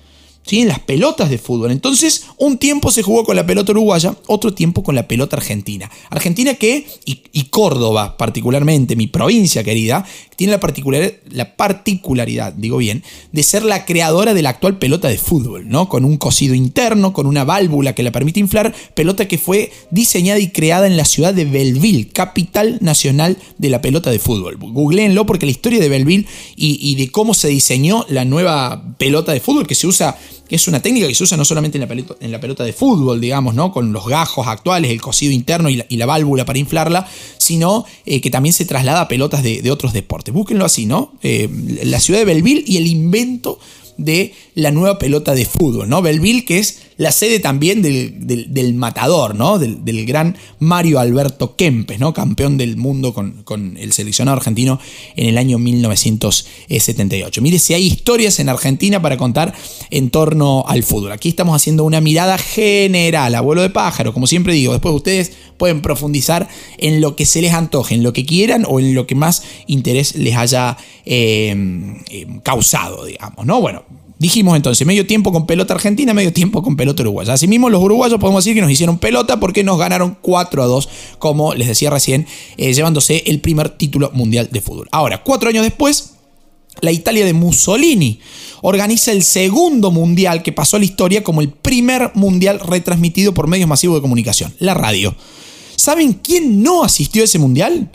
Speaker 1: en las pelotas de fútbol. Entonces, un tiempo se jugó con la pelota uruguaya, otro tiempo con la pelota argentina. Argentina que, y, Córdoba particularmente, mi provincia querida, tiene la, particular, la particularidad, digo bien, de ser la creadora de la actual pelota de fútbol, ¿no? Con un cosido interno, con una válvula que la permite inflar, pelota que fue diseñada y creada en la ciudad de Belleville, capital nacional de la pelota de fútbol. Googleenlo porque la historia de Belleville y de cómo se diseñó la nueva pelota de fútbol que se usa que es una técnica que se usa no solamente en la pelota, en la pelota de fútbol, digamos, ¿no? Con los gajos actuales, el cosido interno y la, válvula para inflarla, sino eh, que también se traslada a pelotas de, otros deportes. Búsquenlo así, ¿no? Eh, la ciudad de Belleville y el invento de la nueva pelota de fútbol, ¿no? Belleville, que es la sede también del, matador, ¿no? Del, gran Mario Alberto Kempes, ¿no? Campeón del mundo con, con, el seleccionado argentino en el año 1978. Mire si hay historias en Argentina para contar en torno al fútbol. Aquí estamos haciendo una mirada general, abuelo de pájaro, como siempre digo. Después ustedes pueden profundizar en lo que se les antoje, en lo que quieran o en lo que más interés les haya eh, eh, causado, digamos, ¿no? Bueno, Dijimos entonces, medio tiempo con pelota argentina, medio tiempo con pelota uruguaya. Asimismo, los uruguayos podemos decir que nos hicieron pelota porque nos ganaron 4 a 2, como les decía recién, eh, llevándose el primer título mundial de fútbol. Ahora, cuatro años después, la Italia de Mussolini organiza el segundo mundial que pasó a la historia como el primer mundial retransmitido por medios masivos de comunicación, la radio. ¿Saben quién no asistió a ese mundial?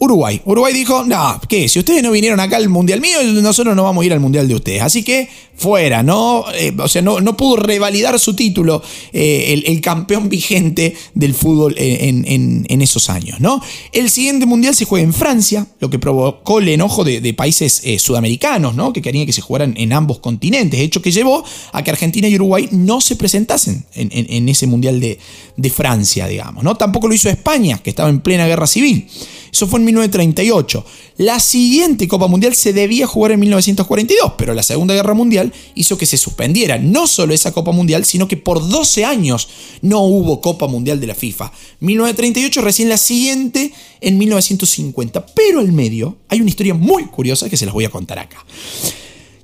Speaker 1: Uruguay. Uruguay dijo, no, ¿qué? Si ustedes no vinieron acá al Mundial mío, nosotros no vamos a ir al Mundial de ustedes. Así que fuera, ¿no? Eh, o sea, no, pudo revalidar su título eh, el, campeón vigente del fútbol en, esos años, ¿no? El siguiente Mundial se juega en Francia, lo que provocó el enojo de, países eh, sudamericanos, ¿no? Que querían que se jugaran en ambos continentes, hecho que llevó a que Argentina y Uruguay no se presentasen en, ese Mundial de, de Francia, digamos, ¿no? Tampoco lo hizo España, que estaba en plena guerra civil. Eso fue en 1938. La siguiente Copa Mundial se debía jugar en 1942, pero la Segunda Guerra Mundial hizo que se suspendiera no solo esa Copa Mundial, sino que por 12 años no hubo Copa Mundial de la FIFA. 1938 recién la siguiente en 1950. Pero al medio hay una historia muy curiosa que se las voy a contar acá.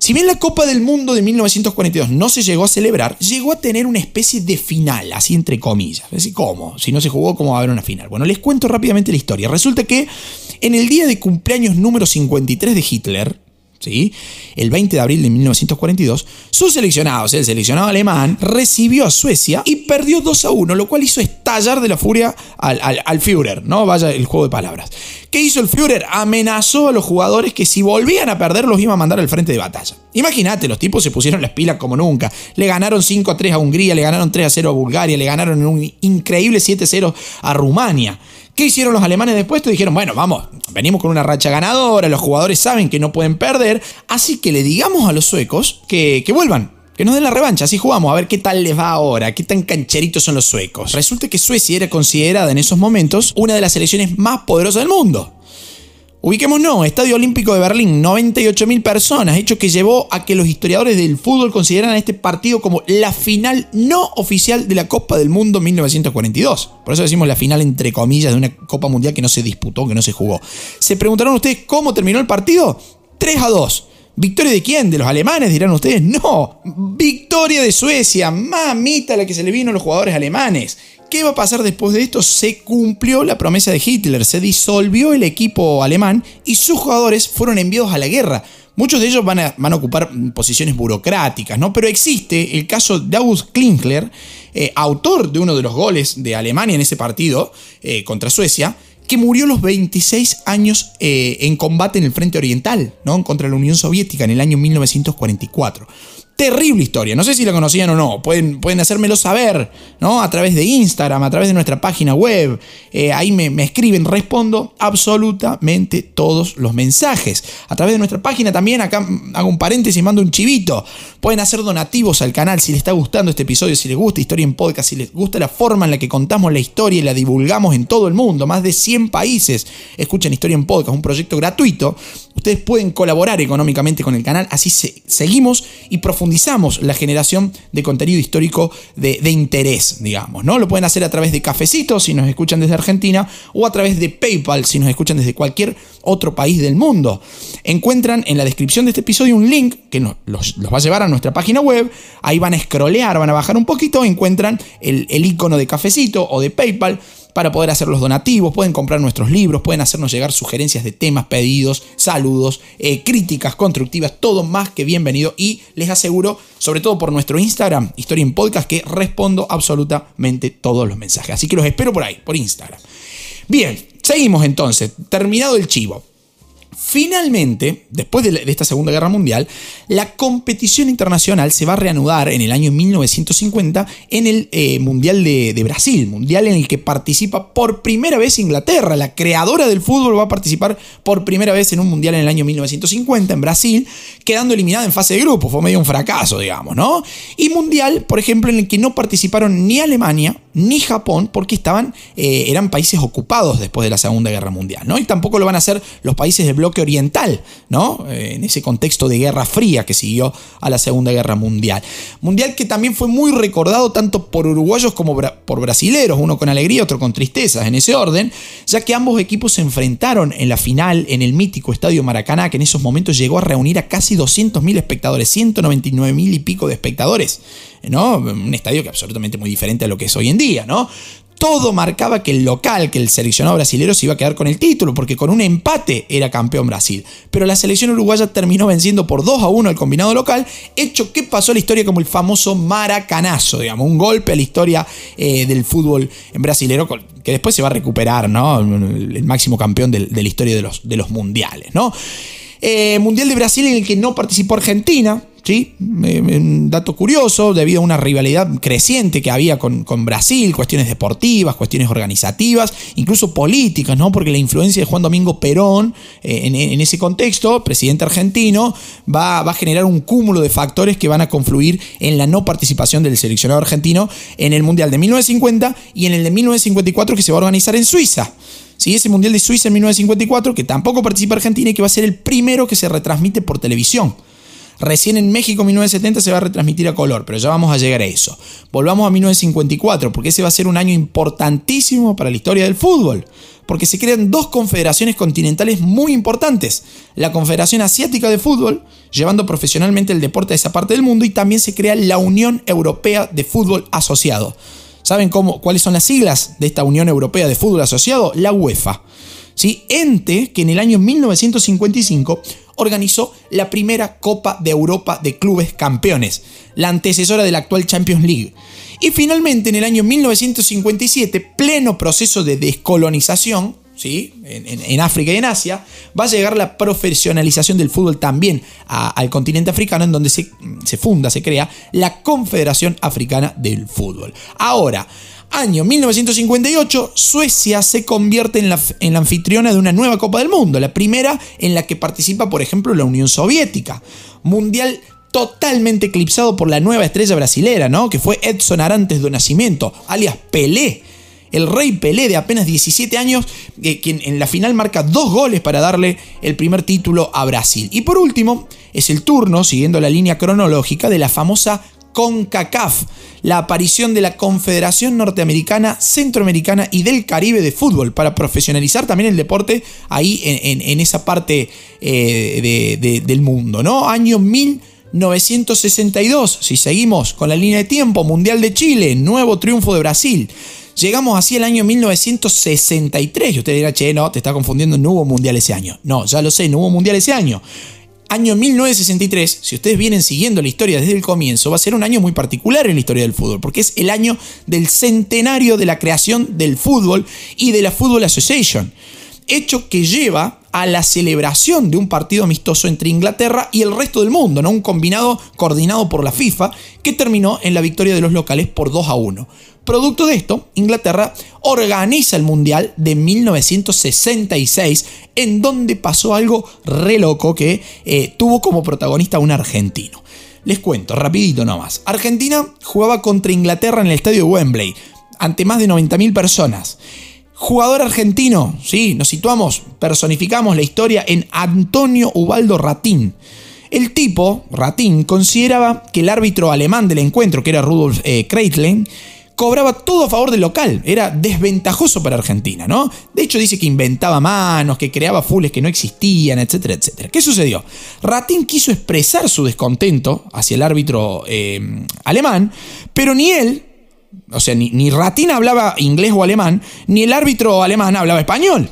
Speaker 1: Si bien la Copa del Mundo de 1942 no se llegó a celebrar, llegó a tener una especie de final, así entre comillas. Es ¿cómo? Si no se jugó, ¿cómo va a haber una final? Bueno, les cuento rápidamente la historia. Resulta que en el día de cumpleaños número 53 de Hitler, el 20 de abril de 1942, su seleccionado, o sea, el seleccionado alemán, recibió a Suecia y perdió 2 a 1, lo cual hizo estallar de la furia al, al Führer, ¿no? Vaya el juego de palabras. ¿Qué hizo el Führer? Amenazó a los jugadores que si volvían a perder los iba a mandar al frente de batalla. Imagínate, los tipos se pusieron las pilas como nunca. Le ganaron 5 a 3 a Hungría, le ganaron 3 a 0 a Bulgaria, le ganaron un increíble 7 a 0 a Rumania. ¿Qué hicieron los alemanes después? Dijeron, bueno, vamos, venimos con una racha ganadora, los jugadores saben que no pueden perder, así que le digamos a los suecos que, que vuelvan, que nos den la revancha, así jugamos, a ver qué tal les va ahora, qué tan cancheritos son los suecos. Resulta que Suecia era considerada en esos momentos una de las selecciones más poderosas del mundo. Ubiquémonos, Estadio Olímpico de Berlín, 98.000 personas, hecho que llevó a que los historiadores del fútbol consideraran este partido como la final no oficial de la Copa del Mundo 1942. Por eso decimos la final entre comillas de una Copa Mundial que no se disputó, que no se jugó. ¿Se preguntaron ustedes cómo terminó el partido? 3 a 2. ¿Victoria de quién? ¿De los alemanes? Dirán ustedes. No, victoria de Suecia. Mamita la que se le vino a los jugadores alemanes. ¿Qué va a pasar después de esto? Se cumplió la promesa de Hitler, se disolvió el equipo alemán y sus jugadores fueron enviados a la guerra. Muchos de ellos van a, van a ocupar posiciones burocráticas, ¿no? Pero existe el caso de August Klinkler, eh, autor de uno de los goles de Alemania en ese partido eh, contra Suecia, que murió a los 26 años eh, en combate en el frente oriental, ¿no? Contra la Unión Soviética en el año 1944. Terrible historia, no sé si la conocían o no, pueden, pueden hacérmelo saber, ¿no? A través de Instagram, a través de nuestra página web, eh, ahí me, escriben, respondo absolutamente todos los mensajes. A través de nuestra página también, acá hago un paréntesis, mando un chivito, pueden hacer donativos al canal si les está gustando este episodio, si les gusta Historia en Podcast, si les gusta la forma en la que contamos la historia y la divulgamos en todo el mundo, más de 100 países escuchan Historia en Podcast, un proyecto gratuito, ustedes pueden colaborar económicamente con el canal, así seguimos y profundizamos profundizamos la generación de contenido histórico de, interés, digamos, ¿no? Lo pueden hacer a través de Cafecito si nos escuchan desde Argentina o a través de PayPal si nos escuchan desde cualquier otro país del mundo. Encuentran en la descripción de este episodio un link que los, los, va a llevar a nuestra página web, ahí van a scrollear, van a bajar un poquito, encuentran el, el icono de Cafecito o de PayPal para poder hacer los donativos, pueden comprar nuestros libros, pueden hacernos llegar sugerencias de temas, pedidos, saludos, eh, críticas constructivas, todo más que bienvenido y les aseguro, sobre todo por nuestro Instagram, Historia en Podcast, que respondo absolutamente todos los mensajes. Así que los espero por ahí, por Instagram. Bien, seguimos entonces, terminado el chivo. Finalmente, después de, esta Segunda Guerra Mundial, la competición internacional se va a reanudar en el año 1950 en el eh, Mundial de, Brasil, mundial en el que participa por primera vez Inglaterra, la creadora del fútbol va a participar por primera vez en un Mundial en el año 1950 en Brasil, quedando eliminada en fase de grupo, fue medio un fracaso, digamos, ¿no? Y Mundial, por ejemplo, en el que no participaron ni Alemania ni Japón porque estaban, eh, eran países ocupados después de la Segunda Guerra Mundial, ¿no? Y tampoco lo van a hacer los países del bloque oriental, ¿no? Eh, en ese contexto de Guerra Fría que siguió a la Segunda Guerra Mundial. Mundial que también fue muy recordado tanto por uruguayos como por brasileros, uno con alegría, otro con tristezas, en ese orden, ya que ambos equipos se enfrentaron en la final en el mítico Estadio Maracaná, que en esos momentos llegó a reunir a casi 200.000 espectadores, 199.000 y pico de espectadores, ¿no? Un estadio que absolutamente muy diferente a lo que es hoy en día, ¿no? Todo marcaba que el local, que el seleccionado brasilero se iba a quedar con el título, porque con un empate era campeón Brasil. Pero la selección uruguaya terminó venciendo por 2 a 1 al combinado local, hecho que pasó a la historia como el famoso maracanazo, digamos, un golpe a la historia eh, del fútbol brasilero, que después se va a recuperar, ¿no? El máximo campeón de, la historia de los, mundiales, ¿no? Eh, mundial de Brasil en el que no participó Argentina, ¿sí? Un dato curioso, debido a una rivalidad creciente que había con, Brasil, cuestiones deportivas, cuestiones organizativas, incluso políticas, ¿no? Porque la influencia de Juan Domingo Perón eh, en, ese contexto, presidente argentino, va, va, a generar un cúmulo de factores que van a confluir en la no participación del seleccionado argentino en el Mundial de 1950 y en el de 1954 que se va a organizar en Suiza. ¿sí? ese Mundial de Suiza en 1954, que tampoco participa Argentina y que va a ser el primero que se retransmite por televisión. Recién en México 1970 se va a retransmitir a color, pero ya vamos a llegar a eso. Volvamos a 1954, porque ese va a ser un año importantísimo para la historia del fútbol, porque se crean dos confederaciones continentales muy importantes. La Confederación Asiática de Fútbol, llevando profesionalmente el deporte a esa parte del mundo, y también se crea la Unión Europea de Fútbol Asociado. ¿Saben cómo, cuáles son las siglas de esta Unión Europea de Fútbol Asociado? La UEFA. ¿Sí? Ente que en el año 1955 organizó la primera Copa de Europa de Clubes Campeones, la antecesora de la actual Champions League. Y finalmente en el año 1957, pleno proceso de descolonización, ¿sí? En, África y en Asia, va a llegar la profesionalización del fútbol también al continente africano, en donde se, se funda, se crea la Confederación Africana del Fútbol. Ahora, Año 1958, Suecia se convierte en la, anfitriona de una nueva Copa del Mundo, la primera en la que participa, por ejemplo, la Unión Soviética. Mundial totalmente eclipsado por la nueva estrella brasilera, ¿no? Que fue Edson Arantes de Nacimiento, alias Pelé. El rey Pelé de apenas 17 años, eh, quien en la final marca dos goles para darle el primer título a Brasil. Y por último, es el turno, siguiendo la línea cronológica, de la famosa CONCACAF, la aparición de la Confederación Norteamericana, Centroamericana y del Caribe de Fútbol, para profesionalizar también el deporte ahí en, esa parte eh, del mundo, ¿no? Año 1962, si seguimos con la línea de tiempo, Mundial de Chile, nuevo triunfo de Brasil. Llegamos así al año 1963 y usted dirá, che, no, te está confundiendo, no hubo mundial ese año. No, ya lo sé, no hubo mundial ese año año 1963, si ustedes vienen siguiendo la historia desde el comienzo, va a ser un año muy particular en la historia del fútbol, porque es el año del centenario de la creación del fútbol y de la Football Association, hecho que lleva a la celebración de un partido amistoso entre Inglaterra y el resto del mundo, ¿no? un combinado coordinado por la FIFA que terminó en la victoria de los locales por 2 a 1. Producto de esto, Inglaterra organiza el Mundial de 1966, en donde pasó algo re loco que eh, tuvo como protagonista un argentino. Les cuento, rapidito nomás. Argentina jugaba contra Inglaterra en el estadio de Wembley, ante más de 90.000 personas. Jugador argentino, sí, nos situamos, personificamos la historia en Antonio Ubaldo Ratín. El tipo, Ratín, consideraba que el árbitro alemán del encuentro, que era Rudolf eh, Kreitlen, cobraba todo a favor del local. Era desventajoso para Argentina, ¿no? De hecho, dice que inventaba manos, que creaba fules que no existían, etcétera, etcétera. ¿Qué sucedió? Ratín quiso expresar su descontento hacia el árbitro eh, alemán, pero ni él, o sea, ni, ni Ratín hablaba inglés o alemán, ni el árbitro alemán hablaba español.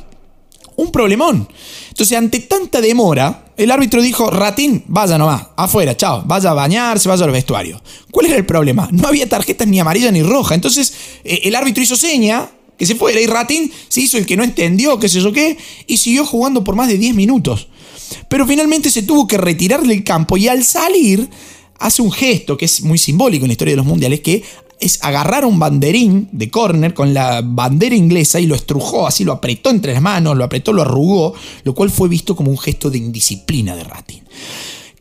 Speaker 1: Un problemón. Entonces, ante tanta demora, el árbitro dijo, Ratín, vaya nomás, afuera, chao, vaya a bañarse, vaya al vestuario. ¿Cuál era el problema? No había tarjetas ni amarilla ni roja. Entonces, eh, el árbitro hizo seña que se fuera y Ratín se hizo el que no entendió, qué sé yo qué, y siguió jugando por más de 10 minutos. Pero finalmente se tuvo que retirar del campo y al salir hace un gesto que es muy simbólico en la historia de los mundiales, que es agarrar un banderín de córner con la bandera inglesa y lo estrujó, así lo apretó entre las manos, lo apretó, lo arrugó, lo cual fue visto como un gesto de indisciplina de Ratin.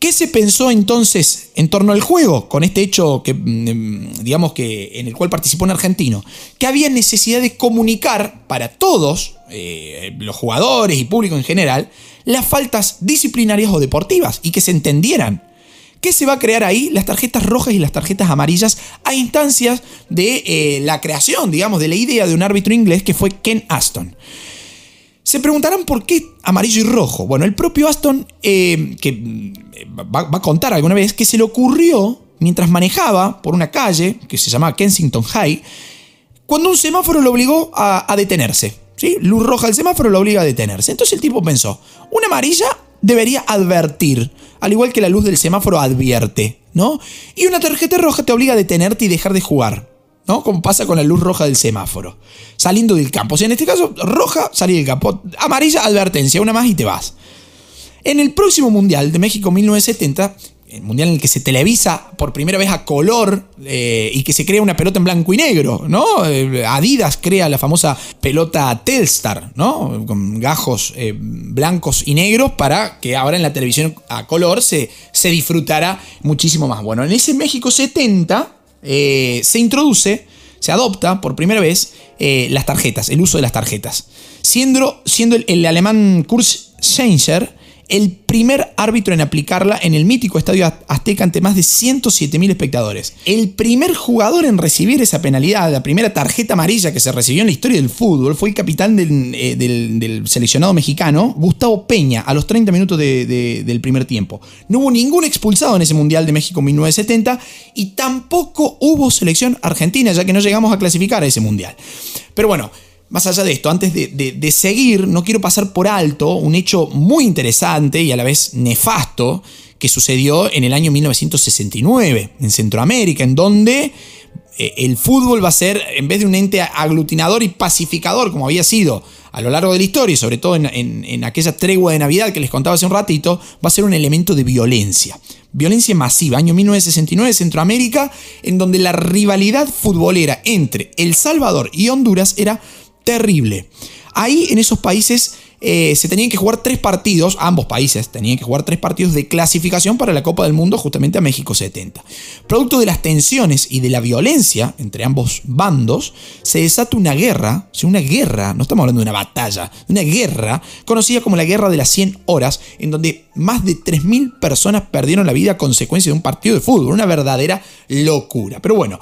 Speaker 1: ¿Qué se pensó entonces en torno al juego con este hecho que, mm, digamos que en el cual participó un argentino? Que había necesidad de comunicar para todos, eh, los jugadores y público en general, las faltas disciplinarias o deportivas y que se entendieran. ¿Qué se va a crear ahí? Las tarjetas rojas y las tarjetas amarillas a instancias de eh, la creación, digamos, de la idea de un árbitro inglés que fue Ken Aston. Se preguntarán por qué amarillo y rojo. Bueno, el propio Aston, eh, que mm, va, a contar alguna vez, que se le ocurrió mientras manejaba por una calle que se llamaba Kensington High, cuando un semáforo lo obligó a, a detenerse. ¿sí? Luz roja del semáforo lo obliga a detenerse. Entonces el tipo pensó, una amarilla debería advertir, al igual que la luz del semáforo advierte, ¿no? Y una tarjeta roja te obliga a detenerte y dejar de jugar, ¿no? Como pasa con la luz roja del semáforo, saliendo del campo. O sea, en este caso, roja, salir del campo, amarilla, advertencia, una más y te vas. En el próximo Mundial de México 1970, el mundial en el que se televisa por primera vez a color eh, y que se crea una pelota en blanco y negro, ¿no? Eh, Adidas crea la famosa pelota Telstar, ¿no? Con gajos eh, blancos y negros para que ahora en la televisión a color se, se disfrutara muchísimo más. Bueno, en ese México 70 se introduce se adopta por primera vez eh, las tarjetas, el uso de las tarjetas. Siendo, el, alemán Kurt el primer árbitro en aplicarla en el mítico Estadio Azteca ante más de 107.000 espectadores. El primer jugador en recibir esa penalidad, la primera tarjeta amarilla que se recibió en la historia del fútbol, fue el capitán del, eh, seleccionado mexicano, Gustavo Peña, a los 30 minutos del primer tiempo. No hubo ningún expulsado en ese Mundial de México 1970 y tampoco hubo selección argentina, ya que no llegamos a clasificar a ese Mundial. Pero bueno, más allá de esto, antes de, seguir, no quiero pasar por alto un hecho muy interesante y a la vez nefasto que sucedió en el año 1969 en Centroamérica, en donde eh, el fútbol va a ser, en vez de un ente aglutinador y pacificador como había sido a lo largo de la historia y sobre todo en, en, aquella tregua de Navidad que les contaba hace un ratito, va a ser un elemento de violencia. Violencia masiva, año 1969 Centroamérica, en donde la rivalidad futbolera entre El Salvador y Honduras era terrible. Ahí en esos países eh, se tenían que jugar tres partidos, ambos países tenían que jugar tres partidos de clasificación para la Copa del Mundo justamente a México 70. Producto de las tensiones y de la violencia entre ambos bandos, se desata una guerra, una guerra, no estamos hablando de una batalla, una guerra conocida como la Guerra de las 100 Horas, en donde más de 3.000 personas perdieron la vida a consecuencia de un partido de fútbol, una verdadera locura. Pero bueno,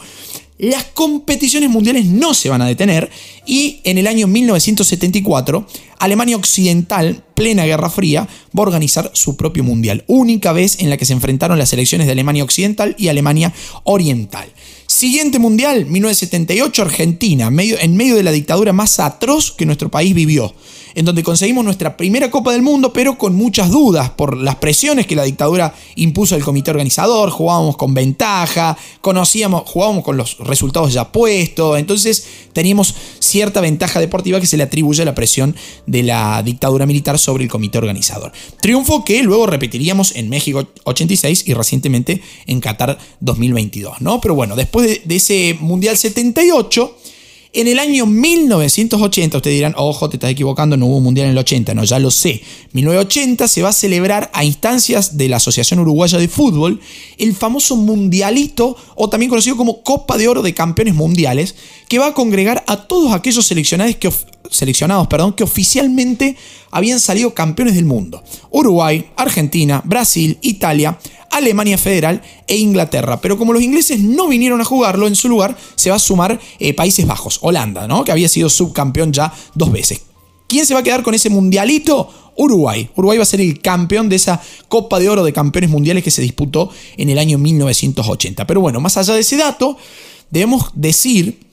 Speaker 1: las competiciones mundiales no se van a detener y en el año 1974 Alemania Occidental, plena Guerra Fría, va a organizar su propio mundial, única vez en la que se enfrentaron las selecciones de Alemania Occidental y Alemania Oriental. Siguiente mundial, 1978 Argentina, en medio de la dictadura más atroz que nuestro país vivió en donde conseguimos nuestra primera Copa del Mundo, pero con muchas dudas por las presiones que la dictadura impuso al comité organizador, jugábamos con ventaja, conocíamos, jugábamos con los resultados ya puestos, entonces teníamos cierta ventaja deportiva que se le atribuye a la presión de la dictadura militar sobre el comité organizador. Triunfo que luego repetiríamos en México 86 y recientemente en Qatar 2022, ¿no? Pero bueno, después de, de ese Mundial 78, en el año 1980, ustedes dirán, ojo, te estás equivocando, no hubo mundial en el 80, no, ya lo sé. 1980 se va a celebrar a instancias de la Asociación Uruguaya de Fútbol el famoso Mundialito, o también conocido como Copa de Oro de Campeones Mundiales, que va a congregar a todos aquellos seleccionados que, que oficialmente habían salido campeones del mundo. Uruguay, Argentina, Brasil, Italia, Alemania Federal e Inglaterra. Pero como los ingleses no vinieron a jugarlo, en su lugar se va a sumar eh, Países Bajos, Holanda, ¿no? que había sido subcampeón ya dos veces. ¿Quién se va a quedar con ese mundialito? Uruguay. Uruguay va a ser el campeón de esa Copa de Oro de Campeones Mundiales que se disputó en el año 1980. Pero bueno, más allá de ese dato, debemos decir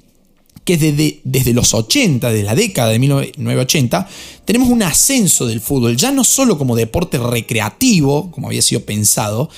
Speaker 1: que desde, desde los 80, desde la década de 1980, tenemos un ascenso del fútbol, ya no solo como deporte recreativo, como había sido pensado,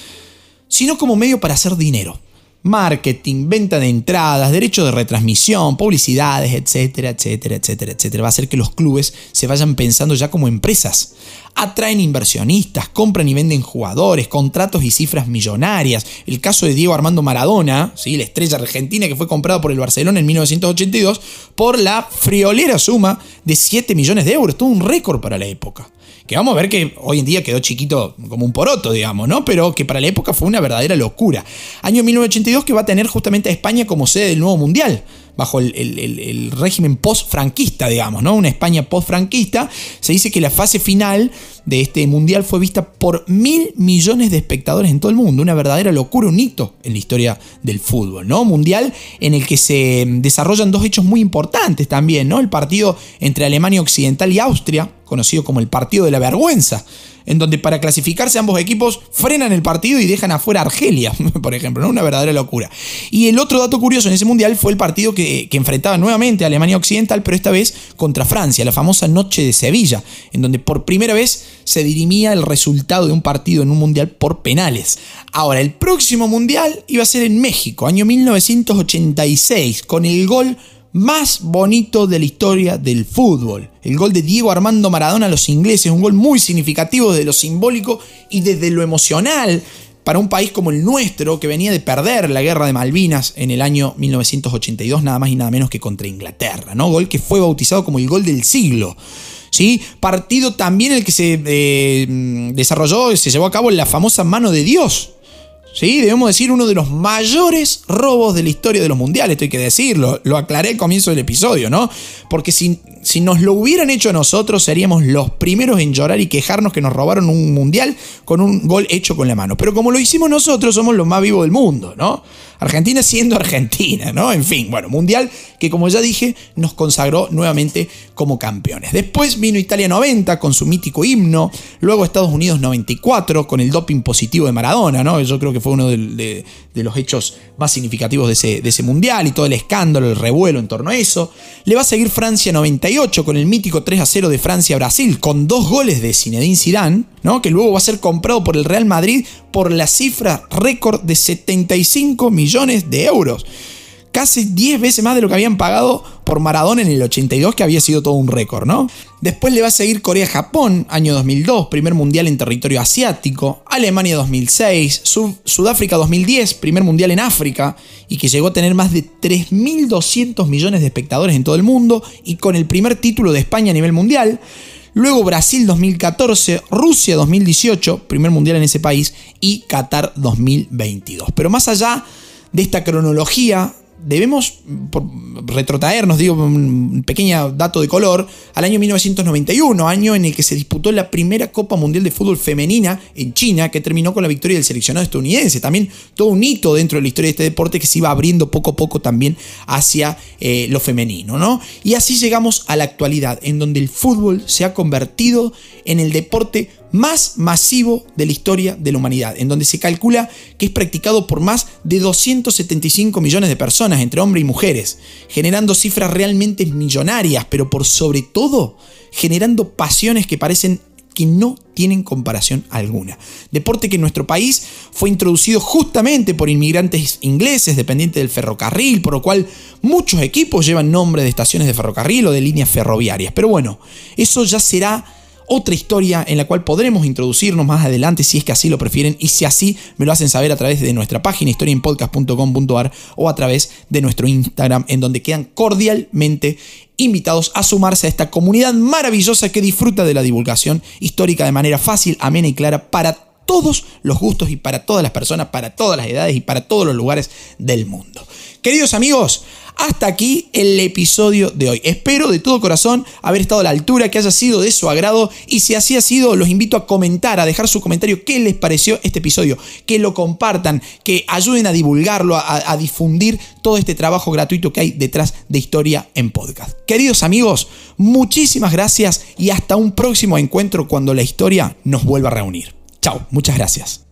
Speaker 1: sino como medio para hacer dinero marketing, venta de entradas, derecho de retransmisión, publicidades, etcétera, etcétera, etcétera, etcétera. Va a hacer que los clubes se vayan pensando ya como empresas. Atraen inversionistas, compran y venden jugadores, contratos y cifras millonarias. El caso de Diego Armando Maradona, ¿sí? la estrella argentina que fue comprado por el Barcelona en 1982 por la friolera suma de 7 millones de euros. Todo un récord para la época que vamos a ver que hoy en día quedó chiquito como un poroto, digamos, ¿no? Pero que para la época fue una verdadera locura. Año 1982 que va a tener justamente a España como sede del nuevo mundial bajo el, régimen post-franquista, digamos, ¿no? Una España post-franquista. Se dice que la fase final de este mundial fue vista por mil millones de espectadores en todo el mundo. Una verdadera locura, un hito en la historia del fútbol, ¿no? Mundial en el que se desarrollan dos hechos muy importantes también, ¿no? El partido entre Alemania Occidental y Austria, conocido como el partido de la vergüenza, en donde para clasificarse ambos equipos frenan el partido y dejan afuera a Argelia, por ejemplo, ¿no? una verdadera locura. Y el otro dato curioso en ese mundial fue el partido que, que enfrentaba nuevamente a Alemania Occidental, pero esta vez contra Francia, la famosa Noche de Sevilla, en donde por primera vez se dirimía el resultado de un partido en un mundial por penales. Ahora, el próximo mundial iba a ser en México, año 1986, con el gol más bonito de la historia del fútbol. El gol de Diego Armando Maradona a los ingleses, un gol muy significativo desde lo simbólico y desde lo emocional para un país como el nuestro que venía de perder la guerra de Malvinas en el año 1982, nada más y nada menos que contra Inglaterra, ¿no? Gol que fue bautizado como el gol del siglo. ¿Sí? Partido también el que se eh, desarrolló, se llevó a cabo la famosa mano de Dios, ¿sí? Debemos decir uno de los mayores robos de la historia de los mundiales, esto hay que decirlo, lo aclaré al comienzo del episodio, ¿no? Porque si, si nos lo hubieran hecho a nosotros, seríamos los primeros en llorar y quejarnos que nos robaron un mundial con un gol hecho con la mano. Pero como lo hicimos nosotros, somos los más vivos del mundo, ¿no? Argentina siendo Argentina, ¿no? En fin, bueno, mundial que como ya dije, nos consagró nuevamente como campeones. Después vino Italia 90 con su mítico himno, luego Estados Unidos 94 con el doping positivo de Maradona, ¿no? Yo creo que fue uno de, los hechos más significativos de ese, de ese mundial y todo el escándalo, el revuelo en torno a eso. Le va a seguir Francia 98 con el mítico 3 a 0 de Francia-Brasil con dos goles de Zinedine Zidane, ¿no? Que luego va a ser comprado por el Real Madrid por la cifra récord de 75 millones de euros casi 10 veces más de lo que habían pagado por Maradona en el 82, que había sido todo un récord, ¿no? Después le va a seguir Corea-Japón, año 2002, primer mundial en territorio asiático, Alemania 2006, Sudáfrica 2010, primer mundial en África, y que llegó a tener más de 3.200 millones de espectadores en todo el mundo, y con el primer título de España a nivel mundial. Luego Brasil 2014, Rusia 2018, primer mundial en ese país, y Qatar 2022. Pero más allá de esta cronología debemos retrotraernos, digo, un pequeño dato de color, al año 1991, año en el que se disputó la primera Copa Mundial de Fútbol Femenina en China, que terminó con la victoria del seleccionado estadounidense. También todo un hito dentro de la historia de este deporte que se iba abriendo poco a poco también hacia eh, lo femenino, ¿no? Y así llegamos a la actualidad, en donde el fútbol se ha convertido en el deporte más masivo de la historia de la humanidad, en donde se calcula que es practicado por más de 275 millones de personas, entre hombres y mujeres, generando cifras realmente millonarias, pero por sobre todo generando pasiones que parecen que no tienen comparación alguna. Deporte que en nuestro país fue introducido justamente por inmigrantes ingleses dependientes del ferrocarril, por lo cual muchos equipos llevan nombres de estaciones de ferrocarril o de líneas ferroviarias. Pero bueno, eso ya será otra historia en la cual podremos introducirnos más adelante si es que así lo prefieren y si así me lo hacen saber a través de nuestra página historiaenpodcast.com.ar o a través de nuestro Instagram en donde quedan cordialmente invitados a sumarse a esta comunidad maravillosa que disfruta de la divulgación histórica de manera fácil, amena y clara para todos los gustos y para todas las personas, para todas las edades y para todos los lugares del mundo. Queridos amigos, hasta aquí el episodio de hoy. Espero de todo corazón haber estado a la altura, que haya sido de su agrado y si así ha sido, los invito a comentar, a dejar su comentario qué les pareció este episodio, que lo compartan, que ayuden a divulgarlo, a, difundir todo este trabajo gratuito que hay detrás de Historia en Podcast. Queridos amigos, muchísimas gracias y hasta un próximo encuentro cuando la historia nos vuelva a reunir. Chao, muchas gracias.